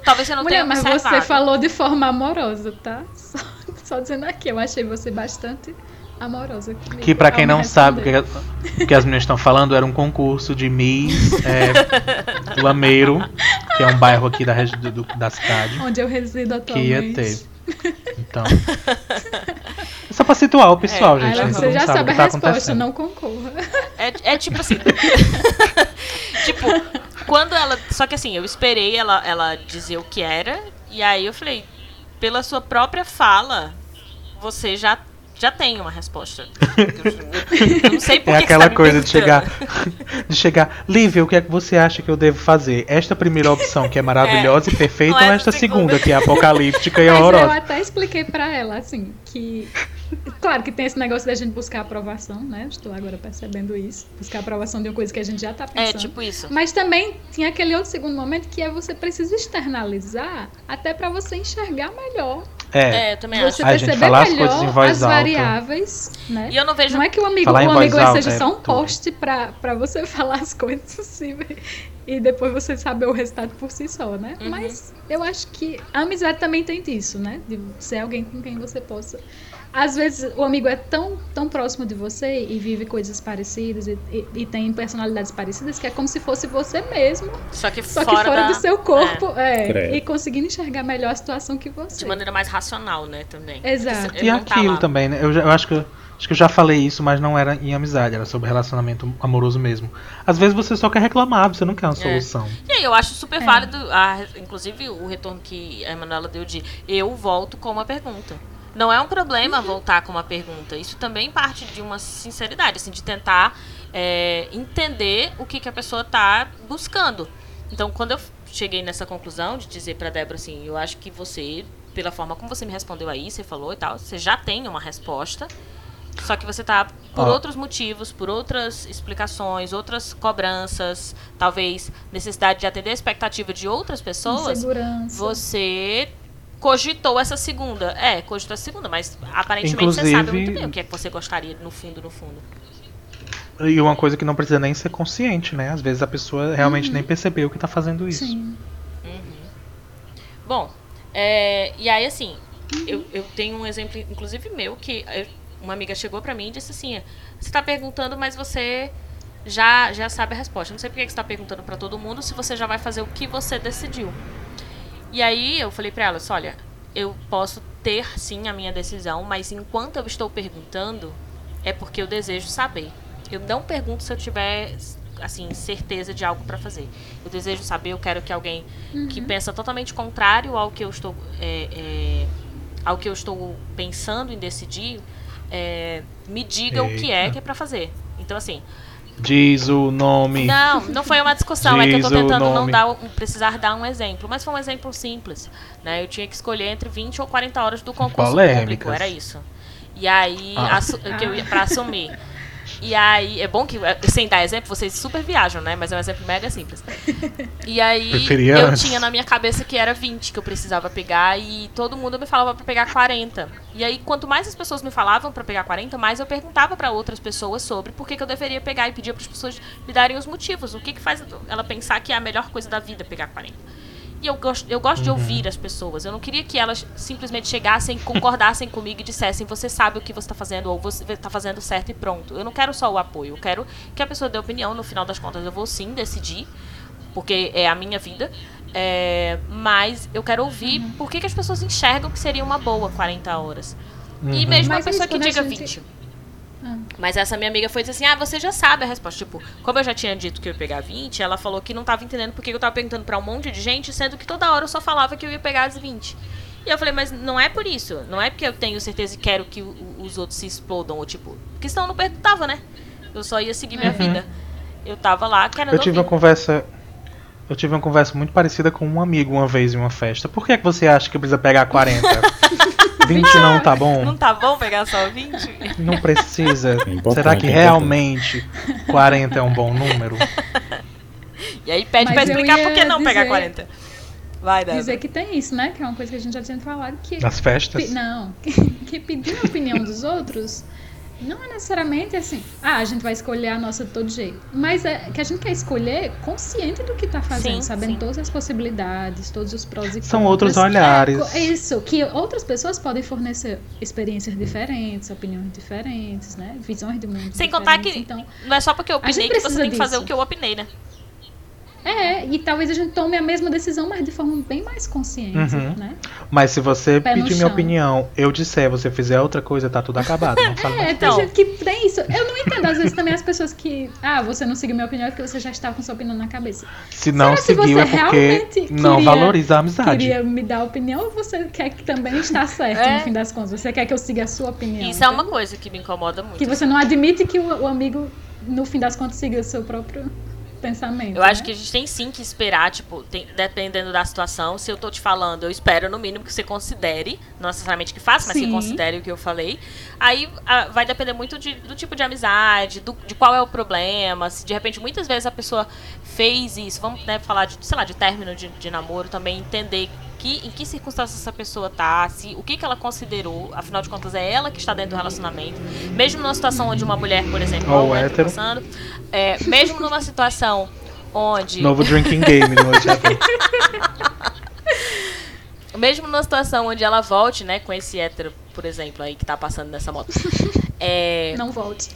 Speaker 2: Talvez você não
Speaker 4: Mulher,
Speaker 2: tenha
Speaker 4: mas
Speaker 2: observado.
Speaker 4: você falou de forma amorosa, tá? Só, só dizendo aqui, eu achei você bastante amorosa. comigo
Speaker 1: Que pra
Speaker 4: ao
Speaker 1: quem não sabe o que, o que as meninas estão falando, era um concurso de Miss é, Lameiro, que é um bairro aqui da, do- do- da cidade,
Speaker 4: Onde eu resido
Speaker 1: que
Speaker 4: atualmente.
Speaker 1: ia ter. Então. É só pra situar o pessoal,
Speaker 2: É,
Speaker 1: gente. Nem
Speaker 4: você já
Speaker 1: sabe
Speaker 4: sabe
Speaker 1: o
Speaker 4: a
Speaker 1: que tá
Speaker 4: resposta,
Speaker 1: acontecendo.
Speaker 4: não concorra.
Speaker 2: É, é tipo assim. tipo, quando ela. Só que assim, eu esperei ela, ela dizer o que era. E aí eu falei, pela sua própria fala, você já, já tem uma resposta. Eu, eu não sei por
Speaker 1: É
Speaker 2: que que
Speaker 1: aquela
Speaker 2: você tá me
Speaker 1: coisa de chegar, de chegar, Lívia, o que é que você acha que eu devo fazer? Esta primeira opção que é maravilhosa e perfeita,
Speaker 2: Ou
Speaker 1: ou esta segunda,
Speaker 2: segunda?
Speaker 1: que é apocalíptica e
Speaker 4: Mas eu
Speaker 1: horrorosa?
Speaker 4: até expliquei pra ela, assim, que. Claro que tem esse negócio da gente buscar aprovação, né? Estou agora percebendo isso. Buscar aprovação de uma coisa que a gente já tá
Speaker 2: É,
Speaker 4: pensando.
Speaker 2: tipo isso.
Speaker 4: Mas também tinha aquele outro segundo momento que é você precisa externalizar até pra você enxergar melhor.
Speaker 1: É,
Speaker 2: É, eu também
Speaker 4: Você
Speaker 2: acho.
Speaker 1: A gente
Speaker 4: perceber
Speaker 1: as
Speaker 4: melhor
Speaker 1: coisas em voz
Speaker 4: as
Speaker 1: alta.
Speaker 4: variáveis, né?
Speaker 2: E eu não vejo.
Speaker 4: Não é que o amigo,
Speaker 1: Falar voz
Speaker 4: amigo
Speaker 1: alta
Speaker 4: seja
Speaker 1: é
Speaker 4: só um poste pra, pra você falar as coisas assim. e depois você saber o resultado por si só, né?
Speaker 2: Uhum.
Speaker 4: Mas eu acho que a amizade também tem disso, né? De ser alguém com quem você possa. Às vezes o amigo é tão, tão próximo de você e vive coisas parecidas e, e- e tem personalidades parecidas que é como se fosse você mesmo,
Speaker 2: Só que
Speaker 4: só
Speaker 2: fora,
Speaker 4: que fora
Speaker 2: da-
Speaker 4: do seu corpo, é,
Speaker 3: Credo.
Speaker 4: e conseguindo enxergar melhor a situação que você.
Speaker 2: De maneira mais racional, né, também.
Speaker 4: Exato.
Speaker 1: E
Speaker 2: tá
Speaker 1: aquilo
Speaker 2: lá.
Speaker 1: também, né? Eu, já- eu acho que eu, acho que eu já falei isso, mas não era em amizade, era sobre relacionamento amoroso mesmo. Às vezes você só quer reclamar, você não quer uma solução.
Speaker 2: E aí, eu acho super
Speaker 4: É.
Speaker 2: válido, a- inclusive o retorno que a Emanuela deu de eu volto com uma pergunta. Não é um problema
Speaker 4: Uhum.
Speaker 2: voltar com uma pergunta. Isso também parte de uma sinceridade, assim, de tentar é, entender o que, que a pessoa está buscando. Então, quando eu cheguei nessa conclusão de dizer pra Débora assim, eu acho que você, pela forma como você me respondeu aí, você falou e tal, você já tem uma resposta. Só que você tá por
Speaker 1: Ó.
Speaker 2: outros motivos, por outras explicações, outras cobranças, talvez necessidade de atender a expectativa de outras pessoas, você cogitou essa segunda. É, cogitou essa segunda, mas aparentemente você
Speaker 1: Inclusive-
Speaker 2: sabe muito bem o que é que você gostaria no fundo, no fundo.
Speaker 1: E uma coisa que não precisa nem ser consciente, né? Às vezes a pessoa realmente nem percebeu que tá fazendo isso.
Speaker 4: Sim.
Speaker 2: Bom, é, e aí assim, eu, eu tenho um exemplo, inclusive meu, que eu- uma amiga chegou pra mim e disse assim: você tá perguntando, mas você já, já sabe a resposta. Não sei por que você tá perguntando pra todo mundo se você já vai fazer o que você decidiu. E aí eu falei pra ela, assim, olha, eu posso ter sim a minha decisão, mas enquanto eu estou perguntando, é porque eu desejo saber. Eu não pergunto se eu tiver assim certeza de algo pra fazer. Eu desejo saber, eu quero que alguém que pensa totalmente contrário ao que eu estou é, é, ao que eu estou pensando em decidir, é, me diga o que é
Speaker 1: Eita.
Speaker 2: que é pra fazer. Então assim,
Speaker 1: Diz o nome.
Speaker 2: não, não foi uma discussão, é que eu tô
Speaker 1: Diz o
Speaker 2: tentando não dar, um- precisar dar um exemplo, mas foi um exemplo simples, né? Eu tinha que escolher entre 20 ou 40 horas do concurso
Speaker 1: Polêmicas.
Speaker 2: público, era isso. E aí,
Speaker 1: Ah.
Speaker 2: assu- que eu ia pra assumir. E aí, é bom que, eh, sem dar exemplo, vocês super viajam, né? Mas é um exemplo mega simples. E aí,
Speaker 1: Preferia
Speaker 2: eu
Speaker 1: antes.
Speaker 2: tinha na minha cabeça que era 20 que eu precisava pegar e todo mundo me falava pra pegar 40. E aí, quanto mais as pessoas me falavam pra pegar 40, mais eu perguntava pra outras pessoas sobre por que, que eu deveria pegar e pedia para as pessoas me darem os motivos. O que, que faz ela pensar que é a melhor coisa da vida pegar 40. E eu gosto, eu gosto de
Speaker 1: Uhum.
Speaker 2: ouvir as pessoas. Eu não queria que elas simplesmente chegassem, concordassem comigo e dissessem você sabe o que você está fazendo ou você está fazendo certo e pronto. Eu não quero só o apoio. Eu quero que a pessoa dê opinião. No final das contas, eu vou sim decidir, porque é a minha vida. É, mas eu quero ouvir
Speaker 4: Uhum.
Speaker 2: por que, que as pessoas enxergam que seria uma boa 40 horas. E
Speaker 1: Uhum.
Speaker 2: mesmo
Speaker 4: Mas
Speaker 2: a pessoa
Speaker 4: isso,
Speaker 2: que
Speaker 4: a
Speaker 2: diga
Speaker 4: gente-
Speaker 2: 20.
Speaker 4: Ah.
Speaker 2: Mas essa minha amiga foi dizer assim: ah, você já sabe a resposta. Tipo, como eu já tinha dito que eu ia pegar 20, ela falou que não tava entendendo porque eu tava perguntando pra um monte de gente, sendo que toda hora eu só falava que eu ia pegar as 20. E eu falei, mas não é por isso. Não é porque eu tenho certeza e quero que os outros se explodam. Ou tipo, porque senão eu não perguntava, né? Eu só ia seguir minha
Speaker 1: Uhum.
Speaker 2: vida. Eu tava lá querendo
Speaker 1: Eu tive uma conversa. Eu tive uma conversa muito parecida com um amigo uma vez em uma festa. Por que, é que você acha que precisa pegar 40? 20 não tá bom?
Speaker 2: Não tá bom pegar só 20?
Speaker 1: Não precisa.
Speaker 3: É
Speaker 1: Será que
Speaker 3: é
Speaker 1: realmente 40 é um bom número?
Speaker 2: E aí pede
Speaker 4: Mas
Speaker 2: pra explicar por que não pegar
Speaker 4: dizer-
Speaker 2: 40. Vai, Débora.
Speaker 4: Dizer que tem isso, né? Que é uma coisa que a gente já tinha falado. Que,
Speaker 1: Nas festas?
Speaker 4: Pe- Não, que, que pedir a opinião dos outros não é necessariamente assim, ah, a gente vai escolher a nossa de todo jeito. Mas é que a gente quer escolher consciente do que tá fazendo,
Speaker 2: Sim,
Speaker 4: sabendo
Speaker 2: sim.
Speaker 4: todas as possibilidades, todos os prós e contras.
Speaker 1: São outros
Speaker 4: É,
Speaker 1: olhares.
Speaker 4: co- isso, que outras pessoas podem fornecer experiências diferentes, opiniões diferentes, né? Visões de mundo
Speaker 2: Sem contar que
Speaker 4: Então,
Speaker 2: não é só porque eu opinei que você tem que fazer
Speaker 4: disso.
Speaker 2: o que eu opinei, né?
Speaker 4: É, e talvez a gente tome a mesma decisão, mas de forma bem mais consciente,
Speaker 1: Uhum.
Speaker 4: né?
Speaker 1: Mas se você
Speaker 4: Pé
Speaker 1: pedir minha opinião, eu disser, você fizer outra coisa, tá tudo acabado. Não fala
Speaker 4: É,
Speaker 1: mais.
Speaker 2: Então.
Speaker 4: tem gente que tem isso. Eu não entendo, às vezes, também as pessoas que. Ah, você não seguiu minha opinião porque você já estava com sua opinião na cabeça.
Speaker 1: Se não
Speaker 4: Será que
Speaker 1: seguiu
Speaker 4: você
Speaker 1: é porque
Speaker 4: realmente
Speaker 1: não
Speaker 4: queria-
Speaker 1: valoriza a amizade.
Speaker 4: Queria me dar opinião ou você quer que também está certo
Speaker 2: É.
Speaker 4: no fim das contas? Você quer que eu siga a sua opinião?
Speaker 2: Isso é uma coisa que me incomoda muito.
Speaker 4: Que você não admite que o, o amigo, no fim das contas, siga o seu próprio pensamento.
Speaker 2: Eu acho
Speaker 4: né?
Speaker 2: que a gente tem sim que esperar, tipo, tem- dependendo da situação. Se eu tô te falando, eu espero no mínimo que você considere, não necessariamente que faça, mas que
Speaker 4: Sim.
Speaker 2: considere o que eu falei. Aí ah, vai depender muito de- do tipo de amizade, do- de qual é o problema. Se de repente muitas vezes a pessoa fez isso, vamos né, falar de, sei lá, de término de, de namoro, também entender que, em que circunstâncias essa pessoa tá, se, o que, que ela considerou, afinal de contas é ela que está dentro do relacionamento. Mesmo numa situação onde uma mulher, por exemplo,
Speaker 1: Ou
Speaker 2: o hétero passando, é, mesmo numa situação onde.
Speaker 1: Novo drinking game no.
Speaker 2: Mesmo numa situação onde ela volte, né, com esse hétero, por exemplo, aí que tá passando nessa moto. É,
Speaker 4: Não volte.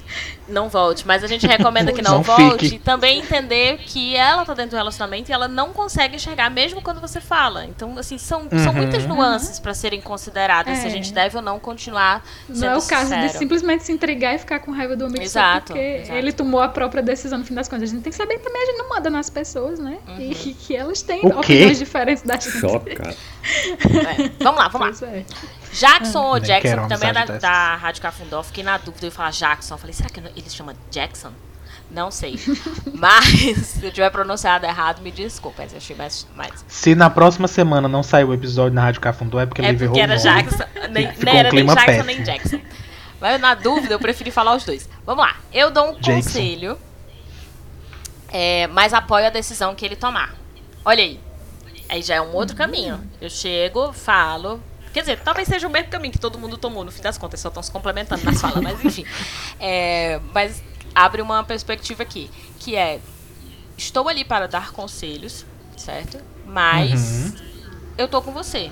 Speaker 2: não volte, mas a gente recomenda que não,
Speaker 1: Não
Speaker 2: volte
Speaker 1: fique.
Speaker 2: e também entender que ela tá dentro do relacionamento e ela não consegue enxergar mesmo quando você fala. Então, assim, são, são
Speaker 1: Uhum.
Speaker 2: muitas nuances pra serem consideradas se a
Speaker 4: É.
Speaker 2: gente deve ou não continuar sendo
Speaker 4: Não é o caso de
Speaker 2: sincero.
Speaker 4: simplesmente se entregar e ficar com raiva do amigo
Speaker 2: Exato,
Speaker 4: só porque
Speaker 2: exato.
Speaker 4: ele tomou a própria decisão no fim das contas. A gente tem que saber que também a gente não manda nas pessoas, né?
Speaker 2: Uhum.
Speaker 4: E que, que elas têm opiniões diferentes da gente.
Speaker 3: Chocado.
Speaker 2: É. Vamos lá, vamos lá.
Speaker 4: Pois é.
Speaker 2: Jackson ou
Speaker 1: Nem
Speaker 2: Jackson, também é da, da Rádio Cafundó, fiquei na dúvida, eu ia falar Jackson. Falei, será que ele se chama Jackson? Não sei. Mas, se eu tiver pronunciado errado, me desculpa. Eu achei mais. mais...
Speaker 1: Se na próxima semana não sair o episódio na Rádio Cafundó, é porque
Speaker 2: É
Speaker 1: ele
Speaker 2: porque
Speaker 1: errou
Speaker 2: era
Speaker 1: o nome.
Speaker 2: Jackson. Nem,
Speaker 1: Ficou
Speaker 2: nem
Speaker 1: um
Speaker 2: era nem Jackson
Speaker 1: péssimo.
Speaker 2: nem Jackson. Mas na dúvida, eu preferi falar os dois. Vamos lá. Eu dou um
Speaker 1: Jackson.
Speaker 2: conselho, é, mas apoio a decisão que ele tomar. Olha aí. Aí já é um outro caminho. Eu chego, falo. Quer dizer, talvez seja o mesmo caminho que todo mundo tomou, no fim das contas, só estão se complementando nas falas, mas enfim. É, mas abre uma perspectiva aqui, que é: estou ali para dar conselhos, certo? Mas
Speaker 1: Uhum.
Speaker 2: eu tô com você.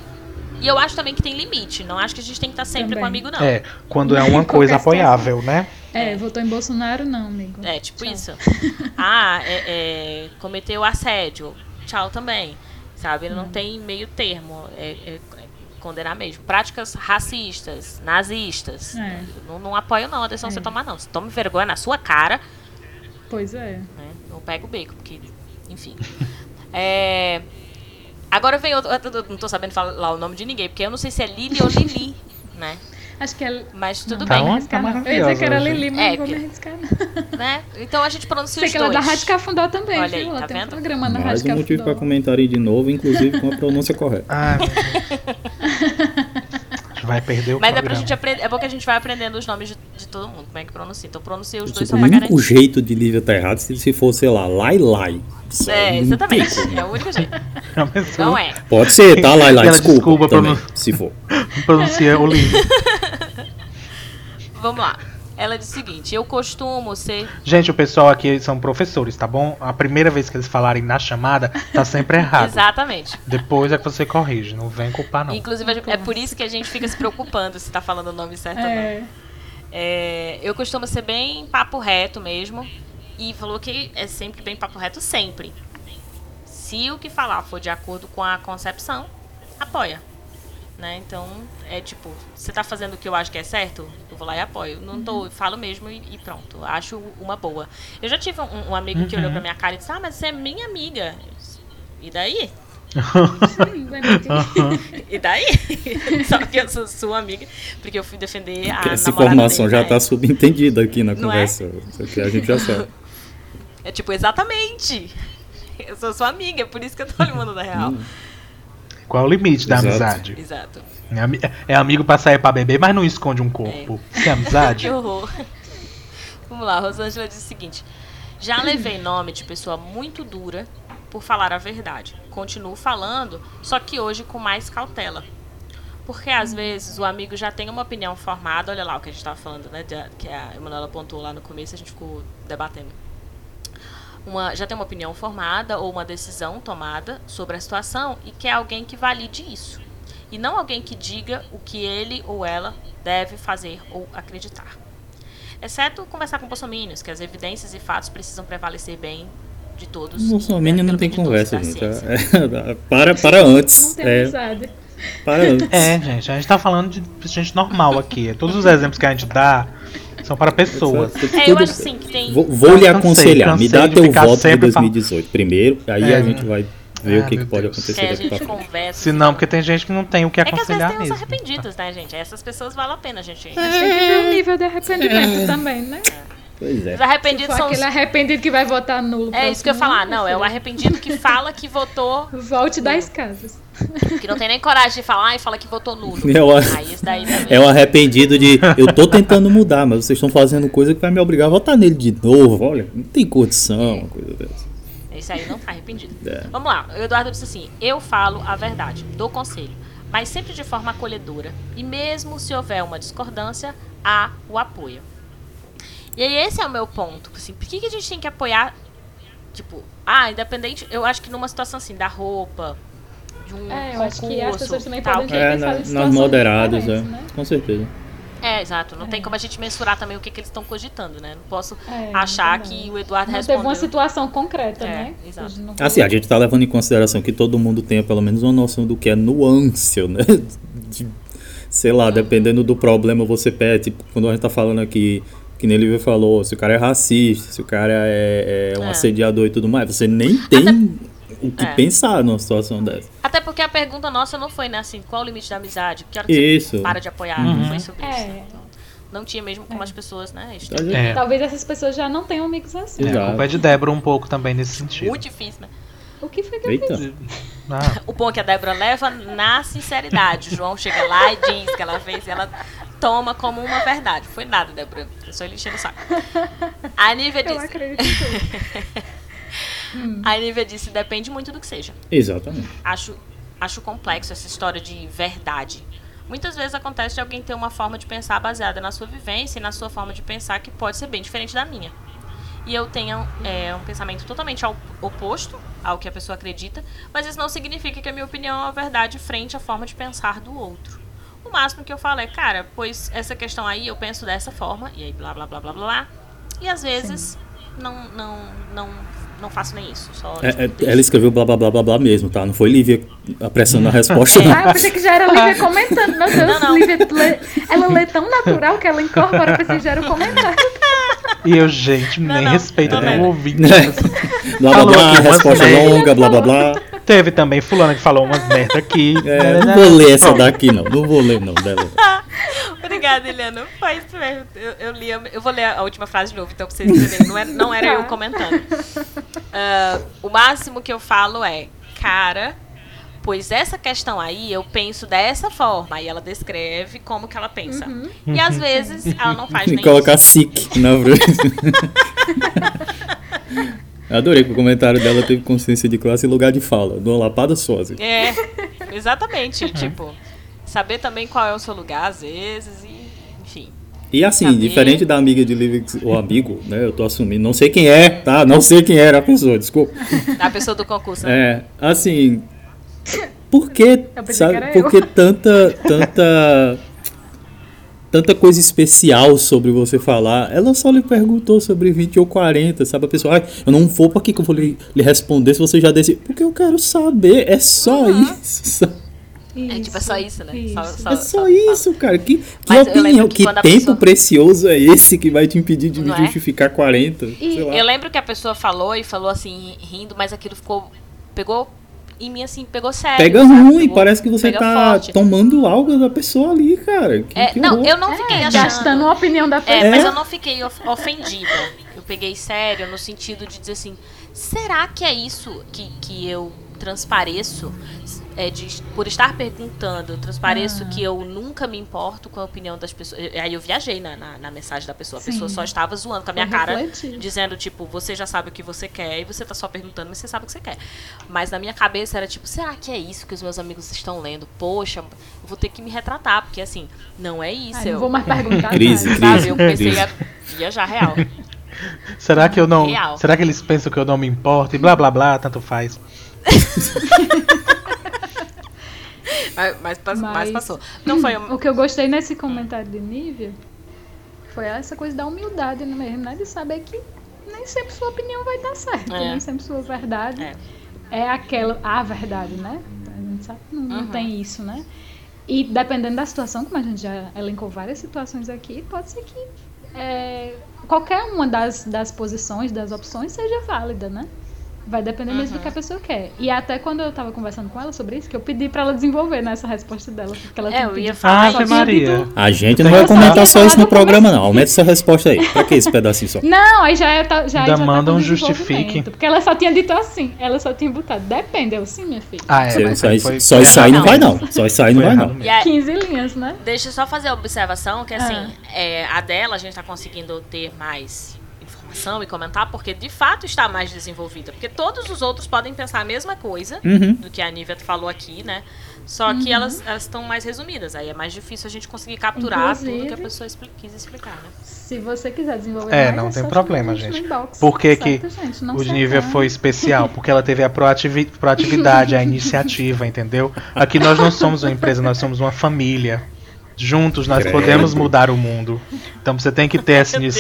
Speaker 2: E eu acho também que tem limite. Não acho que a gente tem que estar sempre
Speaker 4: Também.
Speaker 2: com o amigo, não.
Speaker 1: É, quando é uma coisa apoiável, né?
Speaker 4: É, votou em Bolsonaro, não, amigo.
Speaker 2: É, tipo
Speaker 4: Tchau.
Speaker 2: isso. Ah, é, é, cometeu assédio. Tchau também. Sabe?
Speaker 4: Hum.
Speaker 2: Não tem meio termo. É- é condenar mesmo. Práticas racistas, nazistas.
Speaker 4: É.
Speaker 2: Não, não apoio, não, a decisão
Speaker 4: É.
Speaker 2: você tomar, não. Você tome vergonha na sua cara,
Speaker 4: Pois é.
Speaker 2: né? Não pega o beco, porque. Enfim. É, Agora vem outro. eu não tô sabendo falar o nome de ninguém, porque eu não sei se é Lili ou Lili, né?
Speaker 4: Acho que é.
Speaker 2: Mas tudo
Speaker 4: não,
Speaker 1: Tá
Speaker 2: bem.
Speaker 4: arriscar,
Speaker 1: tá
Speaker 4: não. Eu ia dizer que era Lili, mas
Speaker 2: hoje.
Speaker 4: não vou
Speaker 2: É,
Speaker 4: me arriscar, não.
Speaker 2: Né? Então a gente pronuncia
Speaker 4: Sei
Speaker 2: os
Speaker 4: que ela é da Rádio Cafundó também,
Speaker 2: Olha aí,
Speaker 4: viu? Ela
Speaker 2: tá
Speaker 4: tem um
Speaker 2: vendo?
Speaker 4: programa na
Speaker 3: Mais
Speaker 4: Rádio
Speaker 3: um motivo para comentarem de novo, inclusive com a pronúncia correta.
Speaker 1: Ai, meu Deus. A gente vai perder o
Speaker 2: Mas é, pra
Speaker 1: programa.
Speaker 2: gente aprender, é bom que a gente vai aprendendo os nomes de, de todo mundo, como é que pronuncia. Então pronuncia os dois
Speaker 3: O
Speaker 2: só pra
Speaker 3: único
Speaker 2: garantir.
Speaker 3: jeito de Lívia tá errado se, se for, sei lá, Lai Lai. Isso
Speaker 2: É,
Speaker 3: não
Speaker 2: exatamente. É o único jeito.
Speaker 1: Pessoa
Speaker 2: Não é.
Speaker 3: Pode ser, tá, Lai Lai?
Speaker 1: Ela
Speaker 3: Desculpa,
Speaker 1: desculpa pra
Speaker 3: também,
Speaker 1: não-
Speaker 3: se for.
Speaker 1: Pronuncia o livro.
Speaker 2: Vamos lá. Ela diz o seguinte: eu costumo ser.
Speaker 1: Gente, o pessoal aqui são professores, tá bom? A primeira vez que eles falarem na chamada, tá sempre errado.
Speaker 2: Exatamente.
Speaker 1: Depois é que você corrige, não vem culpar não.
Speaker 2: Inclusive, é por isso que a gente fica se preocupando se tá falando o nome certo ou não.
Speaker 4: É,
Speaker 2: É, eu costumo ser bem papo reto mesmo. E falou que é sempre bem papo reto, sempre. Se o que falar for de acordo com a concepção, apoia. Né? Então, é tipo, você tá fazendo o que eu acho que é certo? Eu vou lá e apoio. Não tô, falo mesmo e, e pronto. Acho uma boa. Eu já tive um, um amigo que olhou pra minha cara e disse: Ah, mas você é minha amiga. Disse, E daí?
Speaker 4: mentir.
Speaker 2: E daí? Só que eu sou sua amiga, porque eu fui defender a
Speaker 3: Essa informação
Speaker 2: dele
Speaker 3: já
Speaker 2: na
Speaker 3: tá
Speaker 2: época.
Speaker 3: subentendida aqui na
Speaker 2: Não é?
Speaker 3: conversa. Aqui a gente já sabe.
Speaker 2: É tipo, exatamente. Eu sou sua amiga, é por isso que eu tô lhe mandando a real.
Speaker 1: Qual é o limite da
Speaker 3: Exato.
Speaker 1: amizade?
Speaker 2: Exato.
Speaker 1: É, é amigo pra sair pra beber, mas não esconde um corpo. Que amizade?
Speaker 2: Que horror. Vamos lá, Rosângela diz o seguinte: Já levei nome de pessoa muito dura por falar a verdade. Continuo falando, só que hoje com mais cautela. Porque às vezes o amigo já tem uma opinião formada, olha lá o que a gente estava falando, né? que a Emanuela apontou lá no começo, a gente ficou debatendo. Uma, já tem uma opinião formada ou uma decisão tomada sobre a situação e quer alguém que valide isso. E não alguém que diga o que ele ou ela deve fazer ou acreditar. Exceto conversar com bolsominions, que as evidências e fatos precisam prevalecer bem de todos.
Speaker 3: Bolsonaro
Speaker 2: né,
Speaker 3: não tem conversa, gente. para, para antes.
Speaker 4: Não tem
Speaker 3: É,
Speaker 4: amizade.
Speaker 3: Para antes.
Speaker 1: É, gente, a gente tá falando de gente normal aqui. Todos os exemplos que a gente dá são para pessoas.
Speaker 2: É, eu acho sim que tem.
Speaker 3: Vou, vou lhe
Speaker 1: Cansei,
Speaker 3: aconselhar, me dá
Speaker 1: cansei
Speaker 3: teu voto de
Speaker 1: sempre fal-
Speaker 3: 2018 primeiro, aí
Speaker 1: É.
Speaker 3: a gente vai ver
Speaker 1: Ah,
Speaker 3: o que, que pode acontecer
Speaker 2: É, a
Speaker 3: daqui pra
Speaker 2: gente
Speaker 3: frente.
Speaker 2: conversa.
Speaker 1: Se não, porque tem gente que não tem o que
Speaker 2: É que às vezes
Speaker 1: aconselhar
Speaker 2: tem uns
Speaker 1: mesmo.
Speaker 2: arrependidos, né, gente? Essas pessoas valem a pena, gente.
Speaker 4: Mas tem que ver o nível de arrependimento também, né?
Speaker 3: Pois é.
Speaker 2: Os arrependidos são.
Speaker 4: aquele arrependido que vai votar nulo.
Speaker 2: É isso que eu ia falar. Não, é o
Speaker 4: filho.
Speaker 2: arrependido que fala que votou,
Speaker 4: Volte das casas.
Speaker 2: que não tem nem coragem de falar e fala que votou nulo.
Speaker 3: É o-
Speaker 2: Aí isso daí também.
Speaker 3: É o arrependido de eu tô tentando mudar, mas vocês estão fazendo coisa que vai me obrigar a votar nele de novo. Olha, não tem condição, uma coisa dessa.
Speaker 2: Esse aí não tá arrependido.
Speaker 3: É.
Speaker 2: Vamos lá, o Eduardo disse assim: eu falo a verdade, dou conselho, mas sempre de forma acolhedora. E mesmo se houver uma discordância, há o apoio. E aí esse é o meu ponto. Assim, por que, que a gente tem que apoiar Tipo, ah, independente, eu acho que numa situação assim, da roupa, de um
Speaker 4: É, eu
Speaker 2: concurso,
Speaker 4: acho que as pessoas também
Speaker 2: tal,
Speaker 4: podem
Speaker 3: É, na-
Speaker 4: em
Speaker 3: nas moderadas, é.
Speaker 4: né?
Speaker 3: Com certeza.
Speaker 2: É, exato. Não tem como a gente mensurar também o que, que eles estão cogitando, né? Não posso
Speaker 4: É,
Speaker 2: achar
Speaker 4: verdade.
Speaker 2: que o Eduardo
Speaker 4: Não
Speaker 2: respondeu.
Speaker 4: teve uma situação concreta,
Speaker 2: É,
Speaker 4: né?
Speaker 2: exato.
Speaker 4: Não
Speaker 3: Assim, a gente tá levando em consideração que todo mundo tenha pelo menos uma noção do que é nuance, né? De- sei lá, dependendo do problema você pede. Tipo, quando a gente tá falando aqui, que nem ele falou, se o cara é racista, se o cara é, é um
Speaker 2: É.
Speaker 3: assediador e tudo mais, você nem tem o que
Speaker 2: É.
Speaker 3: pensar numa situação dessa.
Speaker 2: Até porque a pergunta nossa não foi, né, assim, qual o limite da amizade? Que hora que
Speaker 3: Isso.
Speaker 2: você para de apoiar?
Speaker 1: Uhum.
Speaker 2: Não foi sobre isso.
Speaker 4: É.
Speaker 2: Então, não tinha mesmo como as pessoas, né?
Speaker 3: Tá?
Speaker 1: É,
Speaker 4: Talvez essas pessoas já não tenham amigos assim.
Speaker 1: é, a culpa é de Débora um pouco também nesse sentido.
Speaker 2: Muito difícil, né?
Speaker 4: O que foi que eu
Speaker 3: Eita.
Speaker 4: fiz?
Speaker 1: Ah,
Speaker 2: O bom é que a Débora leva na sinceridade. O João chega lá e diz que ela fez e ela toma como uma verdade. Foi nada, Débora. Eu só lhe enchendo o saco. A Nívia
Speaker 4: Eu
Speaker 2: disse.
Speaker 4: acredito em tudo.
Speaker 2: A Nívia disse, depende muito do que seja.
Speaker 3: Exatamente.
Speaker 2: acho, acho complexo essa história de verdade. Muitas vezes acontece de alguém ter uma forma de pensar baseada na sua vivência e na sua forma de pensar que pode ser bem diferente da minha. E eu tenho é, um pensamento totalmente ao- oposto ao que a pessoa acredita, mas isso não significa que a minha opinião é a verdade frente à forma de pensar do outro. O máximo que eu falo é, cara, pois essa questão aí eu penso dessa forma, e aí blá blá blá blá blá, blá e às vezes não, não, não, não faço nem isso. Só
Speaker 3: É, é,
Speaker 2: deixo.
Speaker 3: ela escreveu blá blá blá blá blá mesmo, tá? Não foi Lívia apressando a resposta,
Speaker 2: É.
Speaker 3: não.
Speaker 4: Ah, eu pensei que já era Lívia comentando. Meu Deus,
Speaker 2: Não, não.
Speaker 4: Lívia lê, ela lê tão natural que ela incorpora, eu pensei que já era o comentário.
Speaker 1: e eu, gente,
Speaker 2: Não,
Speaker 1: nem
Speaker 2: não,
Speaker 1: respeito
Speaker 2: não,
Speaker 1: nem
Speaker 2: não.
Speaker 1: o ouvinte.
Speaker 3: Blá blá
Speaker 1: Falou
Speaker 3: blá, resposta
Speaker 1: merda.
Speaker 3: longa, blá blá blá.
Speaker 1: Teve também fulana que falou umas merda aqui.
Speaker 3: É, não vou ler essa daqui, não. Não vou ler, não, dela.
Speaker 2: Obrigada, Eliana. Foi isso mesmo. Eu, eu li, eu vou ler a última frase de novo, então pra vocês entenderem. Não era, não era
Speaker 4: Tá.
Speaker 2: eu comentando. Ah, o máximo que eu falo é, cara, pois essa questão aí eu penso dessa forma. Aí ela descreve como que ela pensa. E às vezes ela não faz nem
Speaker 3: Colocar sick na frente. Adorei que o comentário dela teve consciência de classe e lugar de fala. De uma lapada só, assim.
Speaker 2: É, exatamente. tipo, saber também qual é o seu lugar às vezes e, enfim.
Speaker 3: E assim,
Speaker 2: Saber.
Speaker 3: diferente da amiga de Livre, o amigo, né? Eu tô assumindo. Não sei quem é, tá? Não sei quem era a pessoa, desculpa.
Speaker 2: A pessoa do concurso, né?
Speaker 3: É, assim. Por que, sabe,
Speaker 4: que
Speaker 3: por que tanta, tanta, tanta coisa especial sobre você falar? Ela só lhe perguntou sobre 20 ou 40, sabe? A pessoa, ai, eu não vou, pra que que eu vou lhe, lhe responder se você já disse? Porque eu quero saber, é só isso.
Speaker 2: É tipo, é só isso, né? Só-
Speaker 4: Isso.
Speaker 2: só-
Speaker 3: É só isso, cara. Que, que opinião,
Speaker 2: que
Speaker 3: que, tempo
Speaker 2: pessoa-
Speaker 3: precioso é esse que vai te impedir de me
Speaker 2: Não é?
Speaker 3: justificar 40? sei lá.
Speaker 2: Eu lembro que a pessoa falou e falou assim, rindo, mas aquilo ficou. Pegou em mim assim, pegou sério.
Speaker 3: Pega
Speaker 2: sabe?
Speaker 3: ruim,
Speaker 2: Pegou-
Speaker 3: parece que você tá
Speaker 2: forte.
Speaker 3: tomando algo da pessoa ali, cara. Que,
Speaker 2: É,
Speaker 3: que
Speaker 2: não,
Speaker 3: horror.
Speaker 2: eu não fiquei
Speaker 4: É,
Speaker 2: achando.
Speaker 4: gastando a opinião da pessoa.
Speaker 2: É, mas
Speaker 3: É?
Speaker 2: eu não fiquei of- ofendida. Eu peguei sério no sentido de dizer assim: será que é isso que, que eu transpareço? É de, por estar perguntando, eu transpareço
Speaker 4: Ah.
Speaker 2: que eu nunca me importo com a opinião das pessoas. Eu- Aí eu viajei na, na, na mensagem da pessoa. A pessoa
Speaker 4: Sim.
Speaker 2: só estava zoando com a minha
Speaker 4: Foi
Speaker 2: cara, dizendo, tipo, você já sabe o que você quer e você tá só perguntando, mas você sabe o que você quer. Mas na minha cabeça era tipo, será que é isso que os meus amigos estão lendo? Poxa, eu vou ter que me retratar, porque assim, não é isso.
Speaker 4: Ai,
Speaker 2: eu,
Speaker 4: não vou mais perguntar.
Speaker 3: Crise,
Speaker 4: mais.
Speaker 2: Sabe,
Speaker 3: crise.
Speaker 2: eu comecei
Speaker 3: crise.
Speaker 2: a viajar real.
Speaker 1: Será que eu não.
Speaker 2: Real.
Speaker 1: Será que eles pensam que eu não me importo? E blá blá blá, tanto faz.
Speaker 2: Mas, mas, mas
Speaker 4: Mas-
Speaker 2: passou. Não foi um-
Speaker 4: O que eu gostei nesse comentário de Nívia foi essa coisa da humildade mesmo, né? De saber que nem sempre sua opinião vai dar certo,
Speaker 2: É.
Speaker 4: nem sempre sua verdade
Speaker 2: É.
Speaker 4: é, aquela, a verdade, né? A gente sabe que não, não
Speaker 2: Uhum.
Speaker 4: tem isso, né? E dependendo da situação, como a gente já elencou várias situações aqui, pode ser que é, qualquer uma das, das posições, das opções seja válida, né? Vai depender mesmo do
Speaker 2: Uhum.
Speaker 4: que a pessoa quer. E até quando eu tava conversando com ela sobre isso, que eu pedi pra ela desenvolver nessa resposta dela. Porque ela
Speaker 2: É,
Speaker 4: tinha
Speaker 2: eu ia falar
Speaker 4: tinha
Speaker 1: Maria.
Speaker 3: A gente não vai comentar só isso no programa, não. Aumenta essa resposta aí. Pra que esse pedacinho só?
Speaker 4: Não, aí já, é, tá- já,
Speaker 1: Ainda
Speaker 4: já
Speaker 1: manda
Speaker 4: tá com
Speaker 1: um
Speaker 4: desenvolvimento,
Speaker 1: justifique.
Speaker 4: Porque ela só tinha dito assim. Ela só tinha botado. Depende, eu sim, minha filha.
Speaker 1: Ah, é.
Speaker 3: Só,
Speaker 1: mas
Speaker 3: só,
Speaker 1: aí
Speaker 3: isso-
Speaker 1: foi-
Speaker 3: só isso aí não vai, não. Só isso aí não vai, não.
Speaker 2: E aí,
Speaker 4: 15 linhas, né?
Speaker 2: deixa eu só fazer a observação que assim,
Speaker 4: Ah.
Speaker 2: é, a dela a gente tá conseguindo ter mais ação e comentar, porque de fato está mais desenvolvida. Porque todos os outros podem pensar a mesma coisa
Speaker 3: Uhum.
Speaker 2: do que a Nívia falou aqui, né? Só que elas elas estão mais resumidas. Aí é mais difícil a gente conseguir capturar tudo que a
Speaker 4: Inclusive-
Speaker 2: pessoa expli- quis explicar, né?
Speaker 4: Se você quiser desenvolver
Speaker 1: É,
Speaker 4: mais,
Speaker 1: não
Speaker 4: é
Speaker 1: tem
Speaker 4: só
Speaker 1: problema, gente.
Speaker 4: inbox,
Speaker 1: Por que que
Speaker 4: certo, gente? Não
Speaker 1: O Nívia foi especial, porque ela teve a proativi- proatividade, a iniciativa, entendeu? Aqui nós não somos uma empresa, nós somos uma família. Juntos nós
Speaker 3: Credo.
Speaker 1: podemos mudar o mundo. Então você tem que ter essa
Speaker 2: Meu Deus.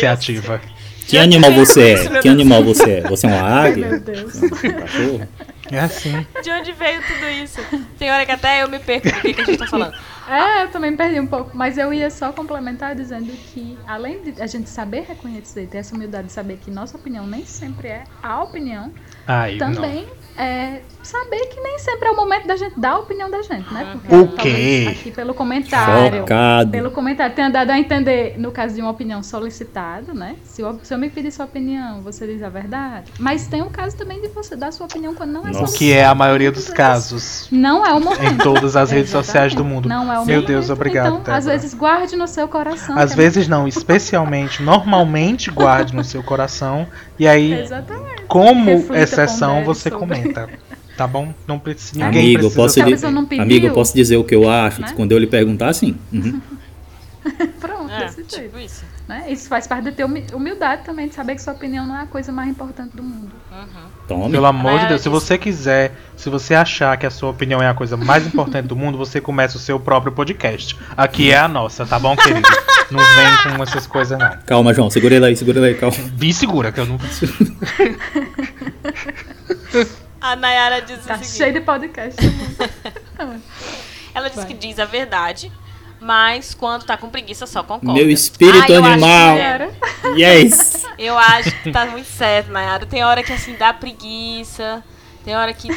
Speaker 3: Que animal você é? Que animal você é? Você é uma águia?
Speaker 4: Meu Deus.
Speaker 3: Um cachorro?
Speaker 1: É assim.
Speaker 2: De onde veio tudo isso? Tem hora que até eu me perco do que, que a gente tá falando.
Speaker 4: É, eu também perdi um pouco, mas eu ia só complementar dizendo que, além de a gente saber reconhecer, ter essa humildade de saber que nossa opinião nem sempre é a opinião,
Speaker 1: Ai, não.
Speaker 4: também é saber que nem sempre é o momento da gente dar a opinião da gente, né? Porque
Speaker 1: O quê?
Speaker 4: Aqui pelo comentário.
Speaker 3: Focado.
Speaker 4: Pelo comentário, tenha dado a entender, no caso de uma opinião solicitada, né? Se eu, se eu me pedir sua opinião, você diz a verdade. Mas tem o caso também de você dar sua opinião quando não é
Speaker 3: Nossa.
Speaker 1: O
Speaker 4: solicitada.
Speaker 1: que é a maioria dos casos.
Speaker 4: Não é o momento.
Speaker 1: Em todas as redes sociais do mundo.
Speaker 4: Não é o
Speaker 1: Meu
Speaker 4: momento.
Speaker 1: Deus, obrigado,
Speaker 4: Então, às
Speaker 1: Débora.
Speaker 4: vezes, guarde no seu coração.
Speaker 1: Às
Speaker 4: é
Speaker 1: vezes não, especialmente, normalmente guarde no seu coração. E aí,
Speaker 4: Exatamente.
Speaker 1: como
Speaker 4: Reflita,
Speaker 1: exceção, você
Speaker 4: sobre.
Speaker 1: comenta. Tá bom? Não precisa. Ninguém
Speaker 3: Amigo, eu
Speaker 1: precisa
Speaker 3: posso,
Speaker 4: pediu,
Speaker 3: amigo, eu posso dizer o que eu acho.
Speaker 4: né?
Speaker 3: Quando eu lhe perguntar, assim. Uhum.
Speaker 4: Pronto,
Speaker 2: É,
Speaker 4: desse jeito.
Speaker 2: tipo isso.
Speaker 4: Né? Isso faz parte de ter humi- humildade também, de saber que sua opinião não é a coisa mais importante do mundo.
Speaker 2: Uhum.
Speaker 3: Tome.
Speaker 1: Pelo amor de
Speaker 2: Maiara
Speaker 1: Deus, se você quiser, se você achar que a sua opinião é a coisa mais importante do mundo, você começa o seu próprio podcast. Aqui é a nossa, tá bom, querido? Não vem com essas coisas, não.
Speaker 3: Calma, João. Segura ele aí, segura ele aí, calma.
Speaker 1: Vi segura, que eu não.
Speaker 2: A Nayara diz
Speaker 4: Tá
Speaker 2: o seguinte.
Speaker 4: cheio de podcast.
Speaker 2: Ela diz
Speaker 4: Vai.
Speaker 2: que diz a verdade, mas quando tá com preguiça só concorda.
Speaker 3: Meu espírito
Speaker 2: Ah, eu acho
Speaker 3: animal.
Speaker 2: que é.
Speaker 3: Yes!
Speaker 2: Eu acho que tá muito certo, Nayara. Tem hora que assim dá preguiça. Tem hora que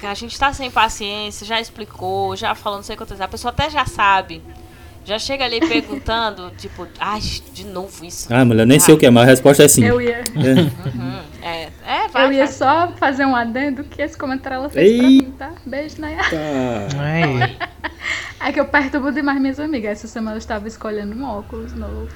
Speaker 2: que a gente tá sem paciência, já explicou, já falou não sei quantas vezes. A pessoa até já sabe. Já chega ali perguntando, tipo, ai, de novo isso.
Speaker 3: Ah, mulher, nem sei o que é, mas a resposta é sim.
Speaker 4: Eu ia,
Speaker 3: É.
Speaker 2: Uhum, é, é, vai.
Speaker 4: eu ia
Speaker 2: vai.
Speaker 4: só fazer um adendo que esse comentário ela fez pra
Speaker 3: Ei.
Speaker 4: mim, tá? Beijo, Nayara.
Speaker 3: Tá.
Speaker 1: Ai,
Speaker 4: É que eu perturbo demais minhas amigas. Essa semana eu estava escolhendo um óculos novo.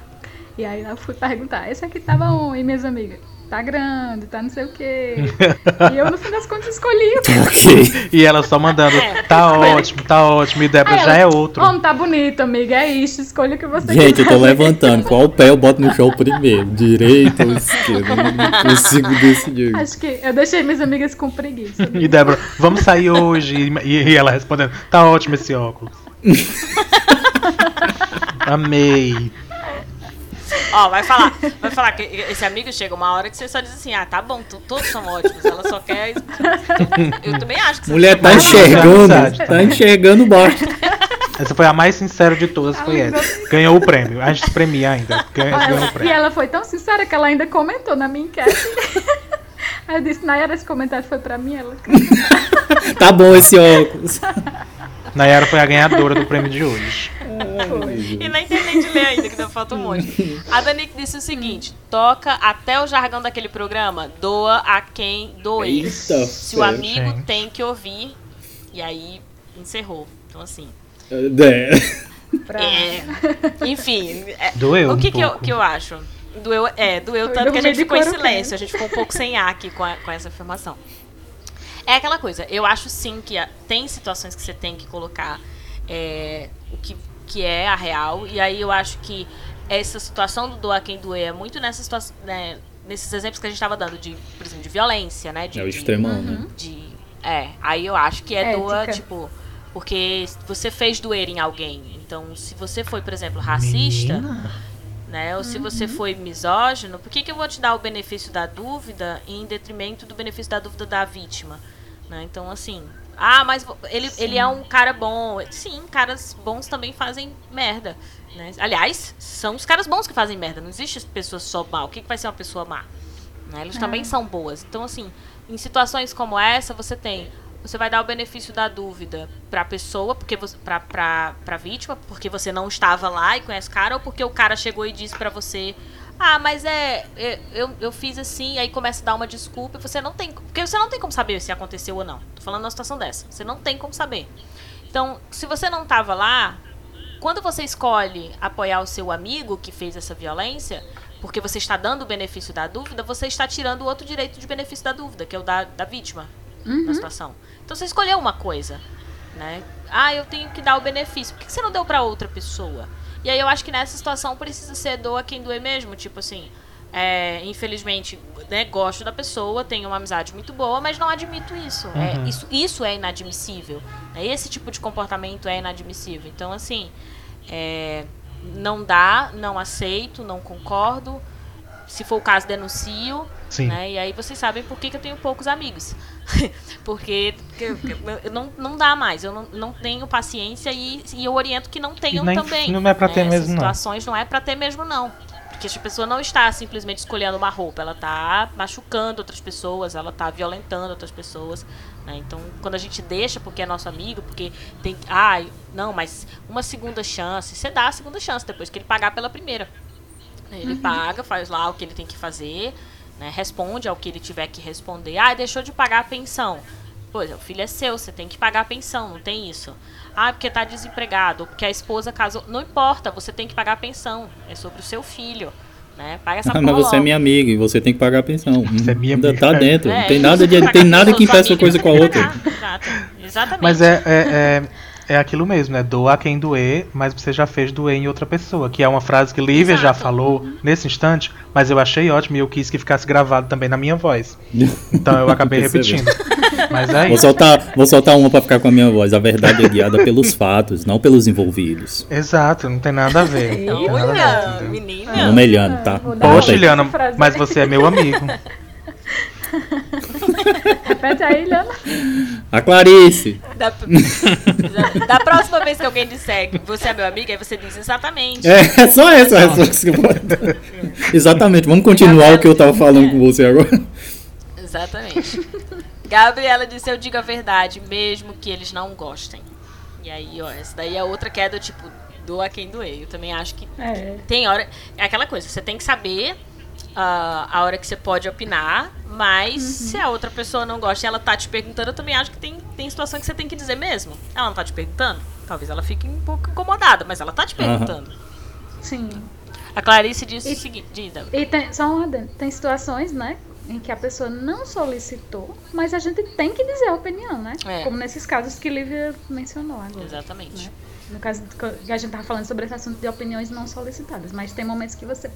Speaker 4: E aí eu fui perguntar, esse aqui tá bom? E minhas amigas, tá grande, tá não sei o quê. e eu, no fim das contas, escolhi o
Speaker 3: Ok.
Speaker 1: e ela só mandando,
Speaker 2: É.
Speaker 1: tá ótimo, tá ótimo, e Débora
Speaker 4: Aí
Speaker 1: já
Speaker 4: ela,
Speaker 1: é outro.
Speaker 4: Homem, tá bonito, amiga. É isso, escolha o que você
Speaker 3: Gente, eu tô levantando. Qual pé eu boto no chão primeiro? Direito ou esquerdo? Eu não consigo decidir.
Speaker 4: Acho que eu deixei minhas amigas com preguiça.
Speaker 1: E Débora, vamos sair hoje. E, e ela respondendo, tá ótimo esse óculos. Amei.
Speaker 2: Ó, vai falar. Vai falar que esse amigo chega uma hora que você só diz assim, ah, tá bom, todos são ótimos. Ela só quer. Eu também acho que você
Speaker 3: Mulher tá
Speaker 1: é
Speaker 3: enxergando,
Speaker 1: amizade,
Speaker 3: tá enxergando baixo.
Speaker 1: Essa foi a mais sincera de todas, foi
Speaker 4: Amiga.
Speaker 1: essa. Ganhou o prêmio. A gente premia ainda. Ganhou, ganhou o
Speaker 4: e ela foi tão sincera que ela ainda comentou na minha enquete. Aí eu disse, Nayara, esse comentário foi pra mim. Ela,
Speaker 3: Tá bom esse óculos.
Speaker 1: Nayara foi a ganhadora do prêmio de hoje.
Speaker 2: E nem terminei de ler ainda, que falta um monte. A Danique disse o seguinte: toca até o jargão daquele programa, doa a quem doer.
Speaker 3: Eita,
Speaker 2: Se o amigo
Speaker 1: Gente.
Speaker 2: tem que ouvir. E aí encerrou. Então assim.
Speaker 3: É.
Speaker 4: pra...
Speaker 2: É, enfim. é-
Speaker 1: Doeu
Speaker 2: o que,
Speaker 1: um
Speaker 2: que, eu, que eu acho? Doeu, é, doeu
Speaker 4: Eu
Speaker 2: tanto que a gente ficou em silêncio. A gente ficou um pouco sem ar aqui com, a- com essa informação. É aquela coisa, eu acho sim que a- tem situações que você tem que colocar é, o que, que é a real. E aí eu acho que essa situação do doar quem doer é muito nessa situação, né, nesses exemplos que a gente estava dando, de, por exemplo, de violência, né? De,
Speaker 3: É o
Speaker 2: de-
Speaker 3: extremão, né?
Speaker 2: de. É, aí eu acho que é
Speaker 4: Ética.
Speaker 2: doa, tipo. Porque você fez doer em alguém. Então, se você foi, por exemplo, racista,
Speaker 1: Menina.
Speaker 2: né? Ou se você foi misógino, por que, que eu vou te dar o benefício da dúvida em detrimento do benefício da dúvida da vítima? Né? Então, assim. Ah, mas ele, ele é um cara bom. Sim, caras bons também fazem merda. Né? Aliás, são os caras bons que fazem merda. Não existe pessoa só mal. O que, que vai ser uma pessoa má? Né? Eles também são boas. Então, assim, em situações como essa, você tem. Você vai dar o benefício da dúvida pra pessoa, porque você, pra, pra, pra vítima, porque você não estava lá e conhece o cara, ou porque o cara chegou e disse pra você. Ah, mas é. é, Eu, eu fiz assim, aí começa a dar uma desculpa você não tem. Porque você não tem como saber se aconteceu ou não. Tô falando numa situação dessa. Você não tem como saber. Então, se você não tava lá, quando você escolhe apoiar o seu amigo que fez essa violência, porque você está dando o benefício da dúvida, você está tirando o outro direito de benefício da dúvida, que é o da, da vítima da situação. Então você escolheu uma coisa, né? Ah, eu tenho que dar o benefício. Por que você não deu para outra pessoa? E aí eu acho que nessa situação precisa ser doa quem doer mesmo, tipo assim. É, infelizmente, né, gosto da pessoa, tenho uma amizade muito boa, mas não admito isso. É, isso, isso é inadmissível. né? Esse tipo de comportamento é inadmissível. Então, assim, é, não dá, não aceito, não concordo. Se for o caso, denuncio.
Speaker 1: Sim.
Speaker 2: Né? E aí vocês sabem por que, que eu tenho poucos amigos. Porque não, não dá mais, eu não, não tenho paciência e, e eu oriento que não tenham
Speaker 1: nem-
Speaker 2: também.
Speaker 1: não é pra ter
Speaker 2: Essas
Speaker 1: mesmo, não.
Speaker 2: situações não é pra ter mesmo, não. Porque essa pessoa não está simplesmente escolhendo uma roupa, ela está machucando outras pessoas, ela está violentando outras pessoas. né? Então, quando a gente deixa porque é nosso amigo, porque tem. Ai, não, mas uma segunda chance, você dá a segunda chance depois que ele pagar pela primeira. Ele paga, faz lá o que ele tem que fazer, né, responde ao que ele tiver que responder. Ah, deixou de pagar a pensão. Pois, o filho é seu, você tem que pagar a pensão, não tem isso. Ah, porque tá desempregado, ou porque a esposa casou. Não importa, você tem que pagar a pensão. É sobre o seu filho. Né? Paga essa
Speaker 3: Ah, mas você é
Speaker 2: logo.
Speaker 3: minha amiga e você tem que pagar a pensão.
Speaker 1: Você é minha
Speaker 3: Ainda
Speaker 1: amiga.
Speaker 3: tá dentro.
Speaker 2: É,
Speaker 3: não tem nada, de, tem nada que impeça
Speaker 2: sua
Speaker 3: uma coisa com a outra.
Speaker 2: Exato. Exatamente.
Speaker 1: Mas é, é, é, é aquilo mesmo, né? Doa quem doer, mas você já fez doer em outra pessoa. Que é uma frase que Lívia já
Speaker 2: Exato.
Speaker 1: falou nesse instante, mas eu achei ótimo e eu quis que ficasse gravado também na minha voz. Então eu acabei repetindo. Mas é
Speaker 3: Vou
Speaker 1: isso.
Speaker 3: soltar, vou soltar uma pra ficar com a minha voz. A verdade é guiada pelos fatos, não pelos envolvidos.
Speaker 1: Exato, não tem nada a ver. Não tem nada a ver,
Speaker 2: menina.
Speaker 3: Não melhando, tá?
Speaker 4: vou dar
Speaker 3: Bota
Speaker 1: Poxa,
Speaker 4: frase.
Speaker 1: mas você é meu amigo.
Speaker 4: Repete aí, Liana.
Speaker 3: A Clarice.
Speaker 2: Da, da próxima vez que alguém disser que você é meu amigo, aí você diz exatamente.
Speaker 3: É, é só essa a resposta que eu vou dar. Exatamente, vamos continuar o que eu tava falando com você agora.
Speaker 2: Exatamente. Gabriela disse: Eu digo a verdade, mesmo que eles não gostem. E aí, ó, essa daí é outra que é do tipo, doa quem doer. Eu também acho que
Speaker 4: É.
Speaker 2: tem hora. É aquela coisa, você tem que saber a hora que você pode opinar, mas se a outra pessoa não gosta e ela tá te perguntando, eu também acho que tem, tem situação que você tem que dizer mesmo. Ela não tá te perguntando? Talvez ela fique um pouco incomodada, mas ela tá te perguntando.
Speaker 4: Sim.
Speaker 2: A Clarice disse
Speaker 4: E-
Speaker 2: o seguinte.
Speaker 4: E tem, só um adendo. Tem situações, né? Em que a pessoa não solicitou, mas a gente tem que dizer a opinião, né?
Speaker 2: É.
Speaker 4: Como nesses casos que Lívia mencionou agora.
Speaker 2: Exatamente.
Speaker 4: né? No caso que a gente tava falando sobre esse assunto de opiniões não solicitadas. Mas tem momentos que você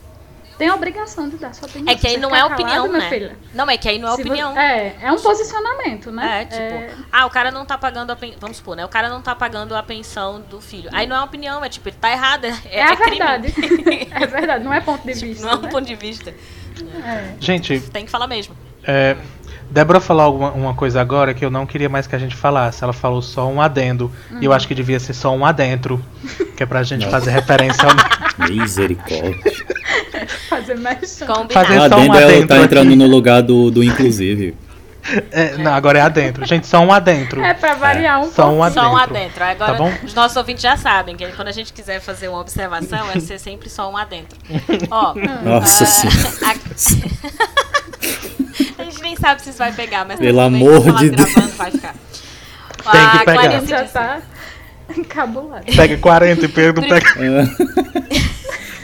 Speaker 4: tem a obrigação de dar sua opinião.
Speaker 2: É que aí não é
Speaker 4: calado,
Speaker 2: opinião, né?
Speaker 4: filha,
Speaker 2: Não, é que aí não é
Speaker 4: se
Speaker 2: opinião.
Speaker 4: É, é um posicionamento, né?
Speaker 2: É, tipo, ah, o cara não tá pagando a pensão. Vamos supor, né? O cara não tá pagando a pensão do filho. Aí não é opinião, é tipo, ele tá errado. É,
Speaker 4: É, a
Speaker 2: crime.
Speaker 4: verdade. é verdade, não é ponto de
Speaker 2: Tipo,
Speaker 4: vista.
Speaker 2: não é um
Speaker 4: né?
Speaker 2: ponto de vista.
Speaker 4: É.
Speaker 1: Gente,
Speaker 2: Tem que falar mesmo.
Speaker 1: É, Débora falou alguma, uma coisa agora que eu não queria mais que a gente falasse. Ela falou só um adendo. E eu acho que devia ser só um adentro. Que é pra gente fazer referência ao.
Speaker 3: Misericórdia.
Speaker 4: Fazer mais
Speaker 2: Combinado.
Speaker 1: Fazer
Speaker 3: A
Speaker 1: só um
Speaker 3: Adenda ela
Speaker 1: adentro
Speaker 3: tá entrando no lugar do, do inclusive.
Speaker 1: É, não, agora é adentro. Gente, só um adentro.
Speaker 4: É pra variar um
Speaker 1: Só um
Speaker 4: pouco.
Speaker 1: adentro.
Speaker 2: Só um adentro. Agora,
Speaker 1: Tá bom?
Speaker 2: os nossos ouvintes já sabem que quando a gente quiser fazer uma observação, vai ser sempre só um adentro. Ó,
Speaker 3: Nossa
Speaker 2: ah,
Speaker 3: senhora.
Speaker 2: a... a gente nem sabe se isso vai pegar, mas
Speaker 3: Pelo amor de
Speaker 2: gravando, vai ficar.
Speaker 1: Tem que
Speaker 2: A
Speaker 1: pegar.
Speaker 4: Já tá encabulado.
Speaker 1: Pega 40 e pega, não pega.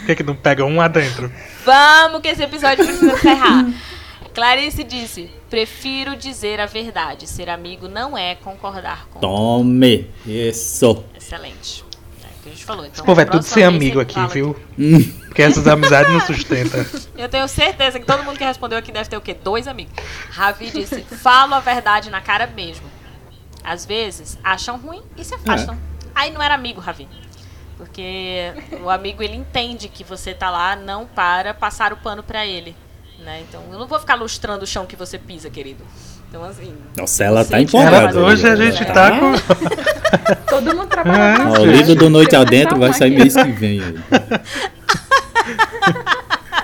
Speaker 3: É.
Speaker 1: Que, que não pega um adentro?
Speaker 2: Vamos que esse episódio precisa encerrar. Clarice disse: prefiro dizer a verdade. Ser amigo não é concordar com.
Speaker 3: Tome. Isso.
Speaker 2: Excelente. É o que a gente falou. Então,
Speaker 1: Esse povo é tudo
Speaker 2: vez
Speaker 1: amigo aqui, viu?
Speaker 3: Hum.
Speaker 1: Porque essas amizades não sustentam.
Speaker 2: Eu tenho certeza que todo mundo que respondeu aqui deve ter o quê? Dois amigos. Ravi disse: falo a verdade na cara mesmo. Às vezes acham ruim e se afastam. Aí não era amigo, Ravi. Porque o amigo ele entende que você tá lá não para passar o pano pra ele. Né? Então eu não vou ficar lustrando o chão que você pisa, querido. Então, assim.
Speaker 3: Nossa, ela tá empolgada.
Speaker 2: fazendo-
Speaker 1: hoje a gente tá com.
Speaker 4: Todo mundo trabalha
Speaker 1: É.
Speaker 3: O livro do Noite Adentro vai sair mês que vem. aí.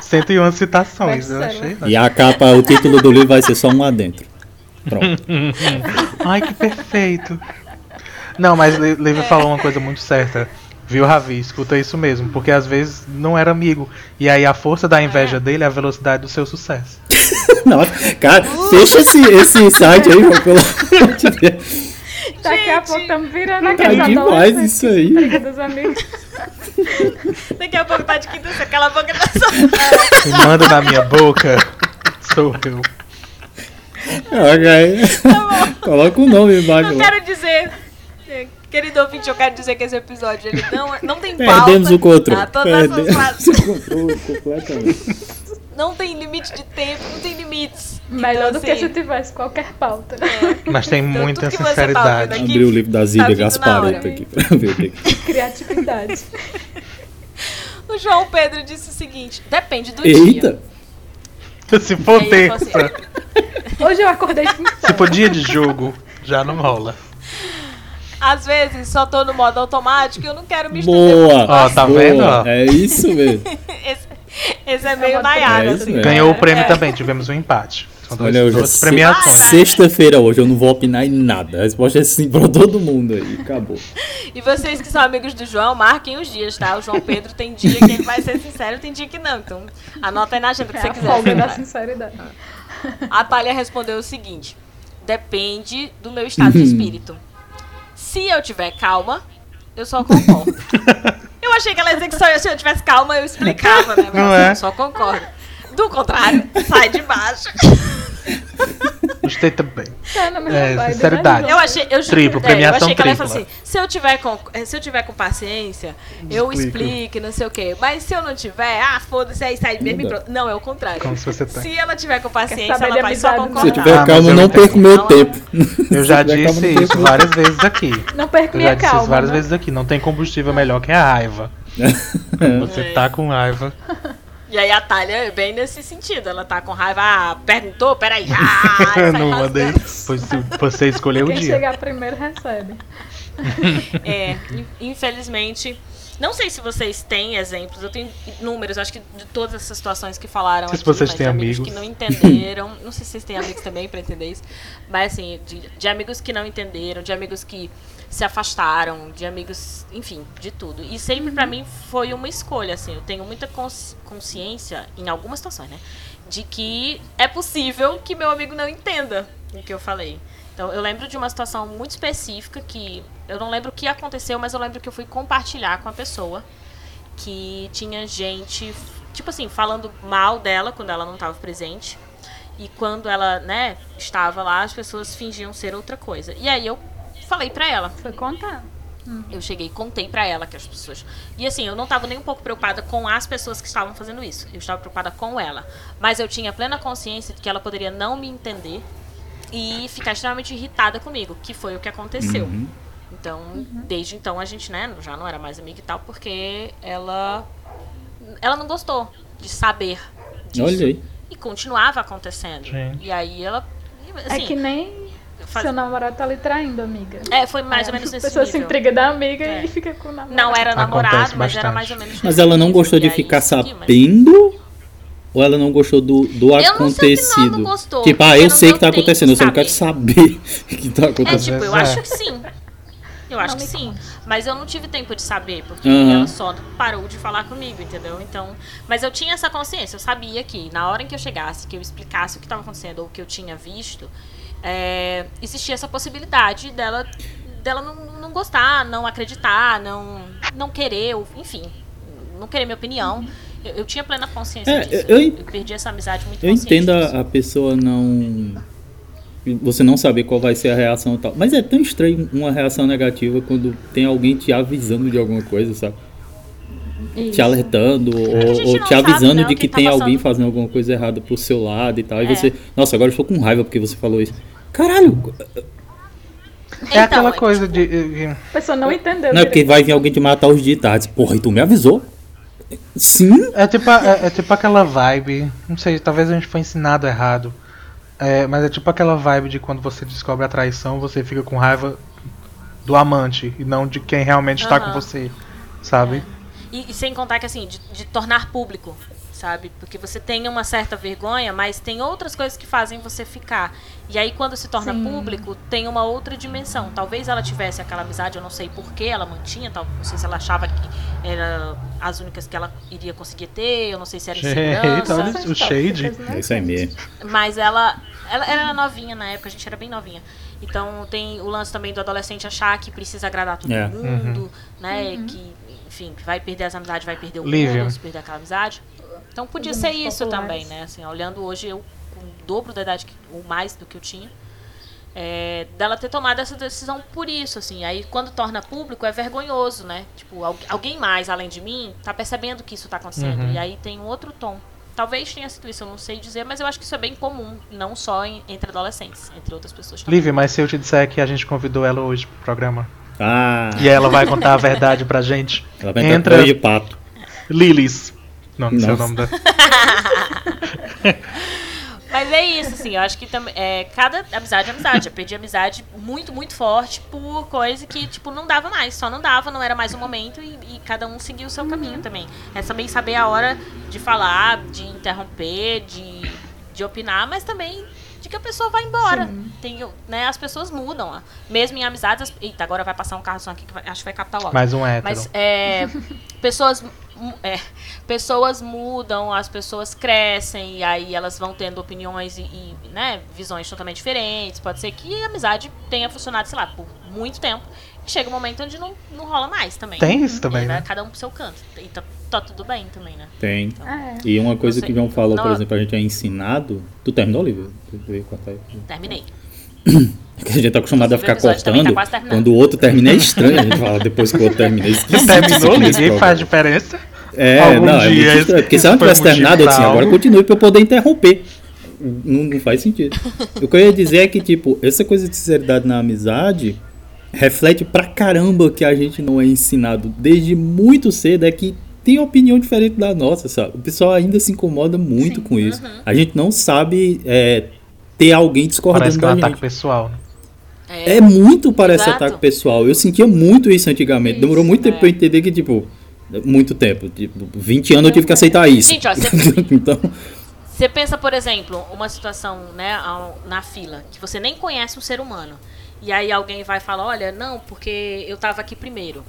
Speaker 1: 101 citações, eu achei.
Speaker 3: E a capa, o título do livro vai ser só um adentro. Pronto.
Speaker 1: Ai, que perfeito. Não, mas Le- Levi falou uma coisa muito certa. Viu, Ravi? Escuta isso mesmo. Porque às vezes não era amigo. E aí a força da inveja dele é a velocidade do seu sucesso.
Speaker 3: Nossa, cara, fecha esse, esse site aí, pelo amor de Deus.
Speaker 4: Daqui a pouco estamos virando
Speaker 3: Tá
Speaker 4: aquele
Speaker 3: demais isso aí.
Speaker 4: Briga dos amigos.
Speaker 2: Daqui a pouco tá de quinta, você cala a boca da sua.
Speaker 1: Quem manda na minha boca sou eu.
Speaker 3: Ok. Coloca o nome embaixo.
Speaker 2: Eu quero dizer, querido ouvinte, eu quero dizer que esse episódio ele não, não tem pauta.
Speaker 3: Perdemos o controle.
Speaker 2: Tá? Todas essas
Speaker 3: Perdemos
Speaker 2: frases.
Speaker 3: o controle completamente.
Speaker 2: Não tem limite de tempo, não tem limites.
Speaker 4: Melhor
Speaker 2: Então,
Speaker 4: do que
Speaker 2: assim,
Speaker 4: se tivesse qualquer pauta.
Speaker 1: Mas tem
Speaker 2: Então,
Speaker 1: muita
Speaker 2: que tá
Speaker 1: sinceridade.
Speaker 2: aqui-
Speaker 3: Abri o livro da Zília
Speaker 2: Tá
Speaker 3: aqui pra ver o que que-
Speaker 4: Criatividade.
Speaker 2: O João Pedro disse o seguinte: depende do
Speaker 3: Eita!
Speaker 2: dia.
Speaker 1: Se for terça,
Speaker 4: Hoje eu acordei com
Speaker 1: se for dia de jogo, já não rola.
Speaker 2: Às vezes só tô no modo automático e eu não quero me estender.
Speaker 3: Boa!
Speaker 1: Ó, tá
Speaker 3: Boa.
Speaker 1: vendo?
Speaker 3: É isso mesmo.
Speaker 2: Esse, esse é meio
Speaker 4: É
Speaker 2: Nayara,
Speaker 3: isso
Speaker 2: assim.
Speaker 3: mesmo.
Speaker 1: Ganhou o prêmio
Speaker 2: É.
Speaker 1: também, tivemos um empate. São dois,
Speaker 3: Olha, hoje é
Speaker 1: premiações.
Speaker 3: sexta-feira hoje, eu não vou opinar em nada. A resposta é sim pra todo mundo aí. Acabou.
Speaker 2: E vocês que são amigos do João, marquem os dias, tá? O João Pedro tem dia que ele vai ser sincero, tem dia que não. Então, anota aí na agenda que
Speaker 4: É
Speaker 2: você
Speaker 4: a
Speaker 2: quiser.
Speaker 4: folga da sinceridade.
Speaker 2: A Thalia respondeu o seguinte: depende do meu estado de espírito. Se eu tiver calma, eu só concordo. Eu achei que ela ia dizer que só eu, se eu tivesse calma, eu explicava, né? Mas
Speaker 1: Não é?
Speaker 2: eu só concordo. Do contrário, sai de baixo.
Speaker 1: Gostei também.
Speaker 4: Tá na
Speaker 1: É,
Speaker 4: vibe,
Speaker 1: sinceridade.
Speaker 4: João?
Speaker 2: Eu achei, eu,
Speaker 1: Triplo,
Speaker 2: é, eu achei que ela ia falar
Speaker 1: tripla.
Speaker 2: assim: se eu tiver com, eh, se eu tiver com paciência, eu
Speaker 1: Explico.
Speaker 2: explico, não sei o quê. Mas se eu não tiver, ah, foda-se, aí sai mesmo e
Speaker 3: Não dá.
Speaker 2: pronto. Não, é o contrário.
Speaker 1: Como se você tem.
Speaker 2: Se ela tiver com paciência, ela vai só concordar.
Speaker 3: Se eu tiver
Speaker 1: Ah,
Speaker 3: calma, não perco meu tempo.
Speaker 1: Eu já
Speaker 3: calma,
Speaker 1: disse isso várias vezes aqui.
Speaker 4: Não perco
Speaker 1: Eu já
Speaker 4: minha
Speaker 1: disse isso
Speaker 4: calma.
Speaker 1: várias
Speaker 4: né?
Speaker 1: vezes aqui. Não tem combustível melhor que a raiva. Você
Speaker 2: É.
Speaker 1: tá com raiva.
Speaker 2: E aí a Thalia é bem nesse sentido. Ela tá com raiva. Ah, perguntou? Peraí. Ah,
Speaker 1: não mandei. Você escolheu o
Speaker 4: Quem
Speaker 1: dia.
Speaker 4: chegar primeiro recebe.
Speaker 2: É, in- infelizmente. Não sei se vocês têm exemplos, eu tenho números, acho que de todas essas situações que falaram
Speaker 1: Não sei se
Speaker 2: aqui,
Speaker 1: vocês têm
Speaker 2: amigos,
Speaker 1: amigos.
Speaker 2: que não entenderam. não sei se vocês têm amigos também pra entender isso. Mas assim, de, de amigos que não entenderam, de amigos que se afastaram, de amigos, enfim, de tudo. E sempre pra mim foi uma escolha, assim, eu tenho muita cons- consciência, em algumas situações, né? De que é possível que meu amigo não entenda o que eu falei. Então, eu lembro de uma situação muito específica que eu não lembro o que aconteceu, mas eu lembro que eu fui compartilhar com a pessoa que tinha gente, tipo assim, falando mal dela quando ela não estava presente. E quando ela, né, estava lá, as pessoas fingiam ser outra coisa. E aí eu falei pra ela,
Speaker 4: Foi contar.
Speaker 2: eu cheguei e contei pra ela que as pessoas. E assim, eu não tava nem um pouco preocupada com as pessoas que estavam fazendo isso. Eu estava preocupada com ela. Mas eu tinha plena consciência de que ela poderia não me entender e ficar extremamente irritada comigo, que foi o que aconteceu.
Speaker 3: Uhum.
Speaker 2: Então, desde então a gente, né, já não era mais amiga e tal, porque ela ela não gostou de saber disso.
Speaker 3: Olha aí.
Speaker 2: E continuava acontecendo.
Speaker 1: Gente.
Speaker 2: E aí ela assim,
Speaker 4: é que nem
Speaker 2: faz-
Speaker 4: seu namorado tá lhe traindo, amiga.
Speaker 2: é, foi mais
Speaker 4: É,
Speaker 2: ou menos
Speaker 4: A
Speaker 2: nesse
Speaker 4: pessoa se
Speaker 2: nível.
Speaker 4: intriga da amiga
Speaker 2: É.
Speaker 4: e fica com o namorado.
Speaker 2: Não era
Speaker 1: Acontece
Speaker 2: namorado, mas era
Speaker 1: bastante.
Speaker 2: mais ou menos
Speaker 3: Mas ela não
Speaker 2: nível,
Speaker 3: gostou de
Speaker 2: aí
Speaker 3: ficar
Speaker 2: mas-
Speaker 3: sabendo? Ou ela não gostou do, do
Speaker 2: Eu não sei que
Speaker 3: acontecido?
Speaker 2: não, não gostou,
Speaker 3: tipo, ah, eu
Speaker 2: não
Speaker 3: sei que tá acontecendo, eu só não quero
Speaker 2: saber.
Speaker 3: saber o que tá
Speaker 2: É,
Speaker 3: acontecendo.
Speaker 2: tipo, eu
Speaker 1: vezes
Speaker 2: acho
Speaker 1: é.
Speaker 2: que sim. Eu acho
Speaker 4: Não
Speaker 2: que sim. Mas eu não tive tempo de saber, porque
Speaker 3: Aham.
Speaker 2: ela só parou de falar comigo, entendeu? Então. Mas eu tinha essa consciência, eu sabia que na hora em que eu chegasse, que eu explicasse o que estava acontecendo ou o que eu tinha visto, é, existia essa possibilidade dela, dela não, não gostar, não acreditar, não, não querer, enfim, não querer minha opinião. Eu, eu tinha plena consciência
Speaker 3: É,
Speaker 2: disso.
Speaker 3: eu- eu en-
Speaker 2: perdi essa amizade muito
Speaker 3: Eu entendo
Speaker 2: disso.
Speaker 3: a, pessoa não. Você não saber qual vai ser a reação e tal. Mas é tão estranho uma reação negativa quando tem alguém te avisando de alguma coisa, sabe? Te
Speaker 4: Isso.
Speaker 3: alertando
Speaker 2: que a
Speaker 3: ou, ou te
Speaker 2: sabe,
Speaker 3: avisando
Speaker 2: né,
Speaker 3: de
Speaker 2: que
Speaker 3: que
Speaker 2: tá
Speaker 3: tem alguém
Speaker 2: passando.
Speaker 3: fazendo alguma coisa errada pro seu lado e tal. E
Speaker 2: É.
Speaker 3: você, nossa, agora eu estou com raiva porque você falou isso. Caralho!
Speaker 1: É aquela
Speaker 2: Então,
Speaker 1: coisa de. eh,
Speaker 4: A pessoa não entendeu.
Speaker 3: Não é porque vai vir alguém te matar os ditados. Porra, e tu me avisou? Sim?
Speaker 1: É tipo, é, é tipo aquela vibe. Não sei, talvez a gente foi ensinado errado. É, mas é tipo aquela vibe de quando você descobre a traição, você fica com raiva do amante e não de quem realmente está com
Speaker 2: Aham.
Speaker 1: você. Sabe?
Speaker 2: E, e sem contar que assim, de, de tornar público, sabe? Porque você tem uma certa vergonha, mas tem outras coisas que fazem você ficar. E aí quando se torna
Speaker 4: Sim.
Speaker 2: público, tem uma outra dimensão. Talvez ela tivesse aquela amizade, eu não sei por que ela mantinha, tal, não sei se ela achava que era as únicas que ela iria conseguir ter, eu não sei se era
Speaker 1: Eita,
Speaker 2: insegurança.
Speaker 4: São
Speaker 1: o shade.
Speaker 3: É isso aí mesmo.
Speaker 2: Mas ela, ela, era novinha na época, a gente era bem novinha. Então tem o lance também do adolescente achar que precisa agradar todo
Speaker 3: É.
Speaker 2: mundo, né? Que, enfim, vai perder as amizades, vai perder o
Speaker 1: Lívia.
Speaker 2: mundo, se perder aquela amizade. Então podia
Speaker 4: Os
Speaker 2: ser isso
Speaker 4: populares.
Speaker 2: também, né? Assim, olhando hoje eu com o dobro da idade que, ou mais do que eu tinha. é, dela ter tomado essa decisão por isso, assim. Aí quando torna público é vergonhoso, né? Tipo, al- alguém mais além de mim tá percebendo que isso tá acontecendo.
Speaker 1: Uhum.
Speaker 2: E aí tem um outro tom. Talvez tenha sido isso, eu não sei dizer, mas eu acho que isso é bem comum, não só em- entre adolescentes, entre outras pessoas também.
Speaker 1: Lívia, mas se eu te disser que a gente convidou ela hoje pro programa
Speaker 3: Ah,
Speaker 1: e ela vai contar a verdade pra gente,
Speaker 3: ela vai entrar
Speaker 1: entra
Speaker 3: de pato.
Speaker 1: Lilis. Não, não sei o nome da.
Speaker 2: Mas é isso, assim, eu acho que também. É, cada amizade é amizade. Eu perdi amizade muito, muito forte por coisa que, tipo, não dava mais. Só não dava, não era mais o momento e, e cada um seguiu o seu caminho também. É também saber a hora de falar, de interromper, de, de opinar, mas também de que a pessoa vai embora. Tem, né, as pessoas mudam. ó. Mesmo em amizades. as- Eita, agora vai passar um carro só aqui que vai- acho que vai captar logo.
Speaker 1: Mais um hétero.
Speaker 2: Mas é, pessoas, é, pessoas mudam, as pessoas crescem, e aí elas vão tendo opiniões e, e, né, visões totalmente diferentes. Pode ser que a amizade tenha funcionado, sei lá, por muito tempo. E chega um momento onde não, não rola mais também.
Speaker 1: Tem isso
Speaker 2: E
Speaker 1: também,
Speaker 2: aí vai
Speaker 1: né?
Speaker 2: cada um pro seu canto. E tá, tá tudo bem também, né?
Speaker 3: Tem.
Speaker 4: É.
Speaker 3: E uma coisa que o João falou, por
Speaker 2: Não.
Speaker 3: exemplo, a gente é ensinado. Tu terminou, cortar aí.
Speaker 2: Terminei.
Speaker 3: Que a gente tá acostumado a ficar
Speaker 2: tá
Speaker 3: cortando.
Speaker 2: quase terminando.
Speaker 3: Quando o outro termina é estranho. A gente fala depois que o outro termina. É esquisito
Speaker 1: Terminou,
Speaker 3: nesse
Speaker 1: ninguém faz diferença.
Speaker 3: É,
Speaker 1: Algum
Speaker 3: não, é
Speaker 1: dia
Speaker 3: muito estranho. Porque se ela não tivesse terminado, eu disse,
Speaker 1: pra
Speaker 3: agora continue pra eu poder interromper. Não, não faz sentido. o que eu ia dizer é que, tipo, essa coisa de sinceridade na amizade reflete pra caramba que a gente não é ensinado desde muito cedo, é que tem opinião diferente da nossa, sabe? O pessoal ainda se incomoda muito com isso.
Speaker 2: Uhum.
Speaker 3: A gente não sabe é, ter alguém discordando
Speaker 1: Parece que é um
Speaker 3: da
Speaker 1: ataque
Speaker 3: gente.
Speaker 1: pessoal. né?
Speaker 3: É muito parece
Speaker 2: Exato.
Speaker 3: ataque pessoal. Eu sentia muito isso antigamente. Demorou muito tempo
Speaker 2: é.
Speaker 3: pra eu entender que, tipo, muito tempo. Tipo, 20 anos eu tive que aceitar isso.
Speaker 2: Gente, ó, você-
Speaker 3: então,
Speaker 2: Você pensa, por exemplo, uma situação né, na fila, que você nem conhece um ser humano. E aí alguém vai falar, olha, não, porque eu tava aqui primeiro.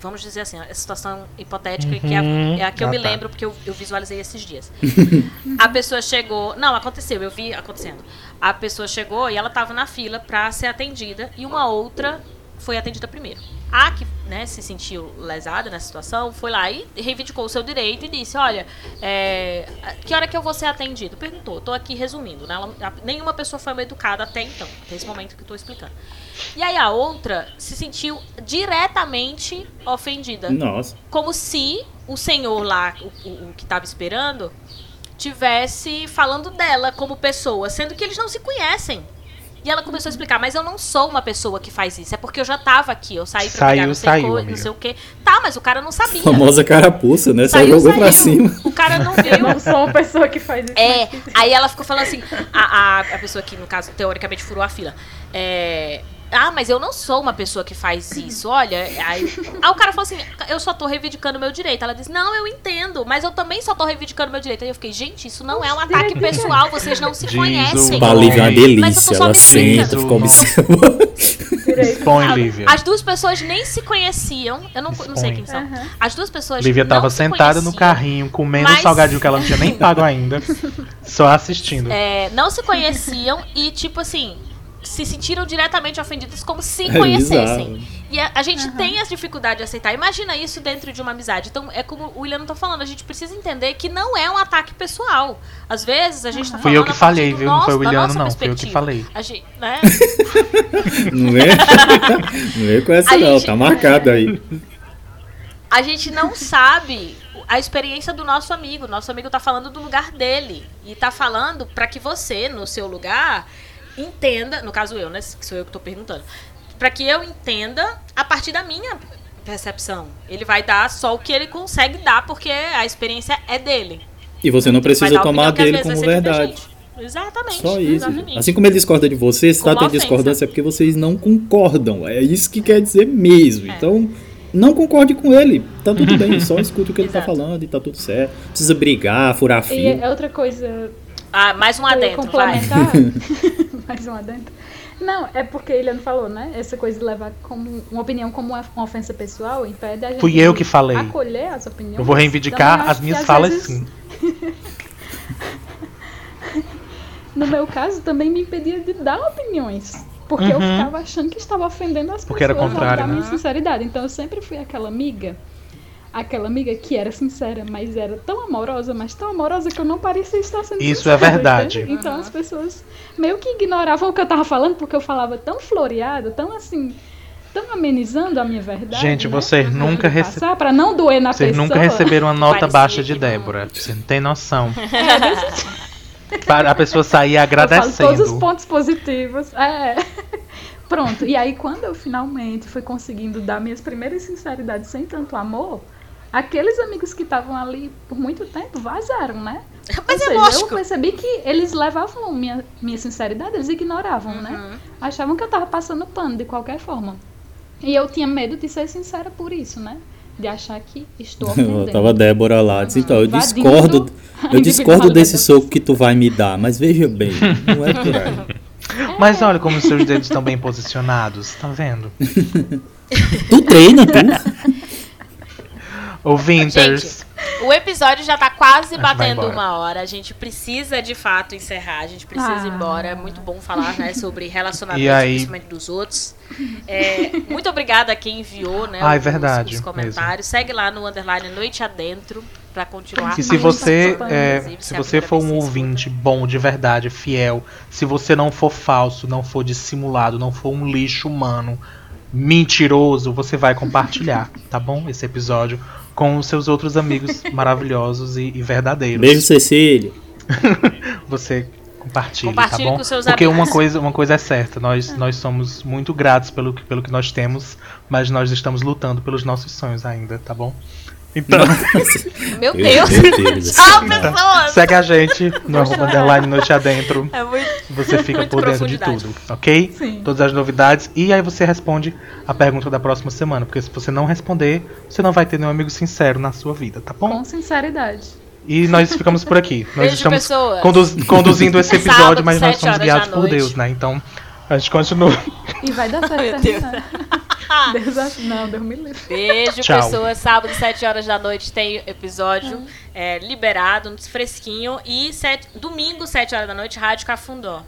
Speaker 2: Vamos- dizer assim, a situação hipotética que é,
Speaker 1: Uhum.
Speaker 2: a, é a que eu
Speaker 1: Ah,
Speaker 2: me
Speaker 1: tá.
Speaker 2: lembro, porque eu, eu visualizei esses dias. a pessoa chegou. Não, aconteceu, eu vi acontecendo. A pessoa chegou e ela tava na fila pra ser atendida e uma outra foi atendida primeiro. A que né, se sentiu lesada nessa situação foi lá e reivindicou o seu direito e disse: Olha, é, que hora que eu vou ser atendido? Perguntou, estou aqui resumindo. Né? Ela- nenhuma pessoa foi educada até então, até esse momento que estou explicando. E aí a outra se sentiu diretamente ofendida
Speaker 3: nossa.
Speaker 2: como se o senhor lá, o, o- o que estava esperando, tivesse falando dela como pessoa, sendo que eles não se conhecem. E ela começou a explicar, mas eu não sou uma pessoa que faz isso, é porque eu já tava aqui, eu saí pra
Speaker 1: Saiu,
Speaker 2: pegar não sei,
Speaker 1: saiu,
Speaker 2: co- não sei o quê. Tá, mas o cara não sabia.
Speaker 3: Famosa carapuça, né? Só
Speaker 2: Saiu,
Speaker 3: jogou pra
Speaker 2: saiu.
Speaker 3: cima.
Speaker 2: O cara não
Speaker 4: Eu
Speaker 2: viu.
Speaker 4: não sou uma pessoa que faz isso.
Speaker 2: É, aí ela ficou falando assim, a, a, a pessoa que, no caso, teoricamente furou a fila. É, ah, mas eu não sou uma pessoa que faz isso, olha. Aí, aí o cara falou assim, eu só tô reivindicando o meu direito. Ela disse, não, eu entendo, mas eu também só tô reivindicando o meu direito. Aí eu fiquei, gente, isso não é um ataque
Speaker 4: direito
Speaker 2: pessoal, vocês não se
Speaker 1: Diz o
Speaker 2: conhecem.
Speaker 3: Pra Lívia é uma delícia. Ela senta, fica
Speaker 1: o
Speaker 3: observando.
Speaker 1: Expõe? Lívia.
Speaker 2: As duas pessoas nem se conheciam. Eu não, não sei quem são. As duas pessoas
Speaker 1: Lívia
Speaker 2: não
Speaker 1: tava
Speaker 2: se
Speaker 1: sentada no carrinho, comendo
Speaker 2: Mas-
Speaker 1: um salgadinho que ela não tinha nem pago ainda, só assistindo.
Speaker 2: É, não se conheciam e, tipo assim, se sentiram diretamente ofendidas como se
Speaker 3: É
Speaker 2: conhecessem.
Speaker 3: bizarro.
Speaker 2: E a, a gente tem essa dificuldade de aceitar. Imagina isso dentro de uma amizade. Então, é como o William tá falando, a gente precisa entender que não é um ataque pessoal. Às vezes, a gente tá
Speaker 1: Fui
Speaker 2: falando
Speaker 1: eu que falei, viu? Não
Speaker 2: nosso-
Speaker 1: foi o William, não. Fui eu que falei.
Speaker 2: A gente, né?
Speaker 3: Não é? Não é com essa
Speaker 2: A
Speaker 3: não,
Speaker 2: gente-
Speaker 3: tá marcado aí.
Speaker 2: a gente não sabe a experiência do nosso amigo. Nosso amigo tá falando do lugar dele. E tá falando para que você, no seu lugar, entenda, no caso eu, né? Que sou eu que tô perguntando. Para que eu entenda a partir da minha percepção. Ele vai dar só o que ele consegue dar, porque a experiência é dele.
Speaker 3: E você não precisa tomar dele como
Speaker 2: ser
Speaker 3: verdade.
Speaker 2: Exatamente.
Speaker 3: Só isso.
Speaker 2: Exatamente.
Speaker 3: Assim como ele discorda de você, se tá
Speaker 2: Como
Speaker 3: tendo discordância é porque vocês não concordam. É isso que quer dizer mesmo.
Speaker 2: É.
Speaker 3: Então, não concorde com ele. Tá tudo bem, só escuta o que ele tá
Speaker 2: Exato.
Speaker 3: falando e tá tudo certo. Não Precisa brigar, furar
Speaker 4: E
Speaker 3: fio.
Speaker 4: é outra coisa
Speaker 2: Ah, mais um
Speaker 4: eu
Speaker 2: adentro, vai.
Speaker 4: complementar. Mais um adentro. Não, é porque ele não falou, né? Essa coisa de levar como uma opinião como uma ofensa pessoal impede a gente
Speaker 1: Fui eu que falei.
Speaker 4: acolher as opiniões.
Speaker 1: Eu vou reivindicar as minhas falas
Speaker 4: vezes,
Speaker 1: sim.
Speaker 4: No meu caso, também me impedia de dar opiniões. Porque eu
Speaker 1: Uhum.
Speaker 4: ficava achando que estava ofendendo as
Speaker 1: Porque era
Speaker 4: pessoas ao
Speaker 1: contrário,
Speaker 4: dar
Speaker 1: né?
Speaker 4: minha sinceridade. Então eu sempre fui aquela amiga. Aquela amiga que era sincera, mas era tão amorosa, mas tão amorosa que eu não parecia estar sendo
Speaker 1: Isso
Speaker 4: sincera,
Speaker 1: é verdade.
Speaker 4: entende? Então as pessoas meio que ignoravam o que eu tava falando, porque eu falava tão floreado, tão assim, tão amenizando a minha verdade.
Speaker 1: Gente,
Speaker 4: né?
Speaker 1: vocês
Speaker 4: Pra
Speaker 1: nunca
Speaker 4: não
Speaker 1: rece-
Speaker 4: passar, Pra não doer na
Speaker 1: Vocês
Speaker 4: pessoa.
Speaker 1: nunca receberam uma nota
Speaker 2: Parecia
Speaker 1: baixa de. Débora. Você não tem noção.
Speaker 4: É,
Speaker 1: Para a pessoa sair
Speaker 4: Eu falo todos os
Speaker 1: agradecendo.
Speaker 4: pontos positivos. É. Pronto. E aí, quando eu finalmente fui conseguindo dar minhas primeiras sinceridades sem tanto amor, aqueles amigos que estavam ali por muito tempo vazaram, né?
Speaker 2: Mas
Speaker 4: Ou
Speaker 2: é
Speaker 4: seja,
Speaker 2: lógico.
Speaker 4: eu percebi que eles levavam minha, minha sinceridade, eles ignoravam,
Speaker 2: Uhum.
Speaker 4: né? Achavam que eu tava passando pano de qualquer forma. E eu tinha medo de ser sincera por isso, né? De achar que estou ofendendo.
Speaker 3: Tava a Débora lá, disse, então, eu
Speaker 4: Invadindo
Speaker 3: discordo, eu discordo desse soco que tu vai me dar, mas veja bem, não é por aí.
Speaker 1: Mas olha como seus dedos estão bem posicionados, tá vendo?
Speaker 3: Tu treina, tu?
Speaker 1: Ouvintes.
Speaker 2: O episódio já tá quase batendo uma hora. A gente precisa de fato encerrar. A gente precisa ir
Speaker 4: Ah.
Speaker 2: embora. É muito bom falar né, sobre relacionamento,
Speaker 1: E aí?
Speaker 2: principalmente dos outros. É, muito obrigada a quem enviou né,
Speaker 1: Ah, é
Speaker 2: os-
Speaker 1: verdade
Speaker 2: os comentários. Segue lá no underline Noite Adentro pra continuar.
Speaker 1: E se você, é, se
Speaker 2: se
Speaker 1: você for um ouvinte bom, de verdade, fiel, se você não for falso, não for dissimulado, não for um lixo humano, mentiroso, você vai compartilhar, tá bom? Esse episódio com os seus outros amigos maravilhosos e, e verdadeiros.
Speaker 3: Beijo, Cecília.
Speaker 1: Você compartilhe,
Speaker 2: Compartilhe
Speaker 1: tá bom?
Speaker 2: com seus
Speaker 1: Porque
Speaker 2: amigos.
Speaker 1: uma coisa, uma coisa é certa, nós, nós somos muito gratos pelo, que- pelo que nós temos, mas nós estamos lutando pelos nossos sonhos ainda, tá bom? Então,
Speaker 2: Meu
Speaker 3: Meu
Speaker 2: Deus!
Speaker 3: Deus.
Speaker 2: Tchau, pessoas!
Speaker 1: segue a gente no arroba underline noite adentro.
Speaker 2: É muito.
Speaker 1: Você fica
Speaker 2: Muito
Speaker 1: por dentro de tudo, ok?
Speaker 4: Sim.
Speaker 1: Todas as novidades. E aí você responde a pergunta da próxima semana. Porque se você não responder, você não vai ter nenhum amigo sincero na sua vida, tá bom?
Speaker 4: Com sinceridade.
Speaker 1: E nós ficamos por aqui. Nós
Speaker 2: Beijo,
Speaker 1: estamos conduzindo esse episódio,
Speaker 2: Sábado,
Speaker 1: mas nós somos guiados por
Speaker 2: noite.
Speaker 1: Deus, né? Então a gente continua.
Speaker 4: E vai dar certo
Speaker 2: Meu Deus.
Speaker 4: terminar. Deus, acho- não, Deus me livre.
Speaker 2: Beijo,
Speaker 1: Tchau.
Speaker 2: pessoas. Sábado, 7 horas da noite, tem episódio é, liberado, fresquinho. E sete- domingo, 7 horas da noite, Rádio Cafundó.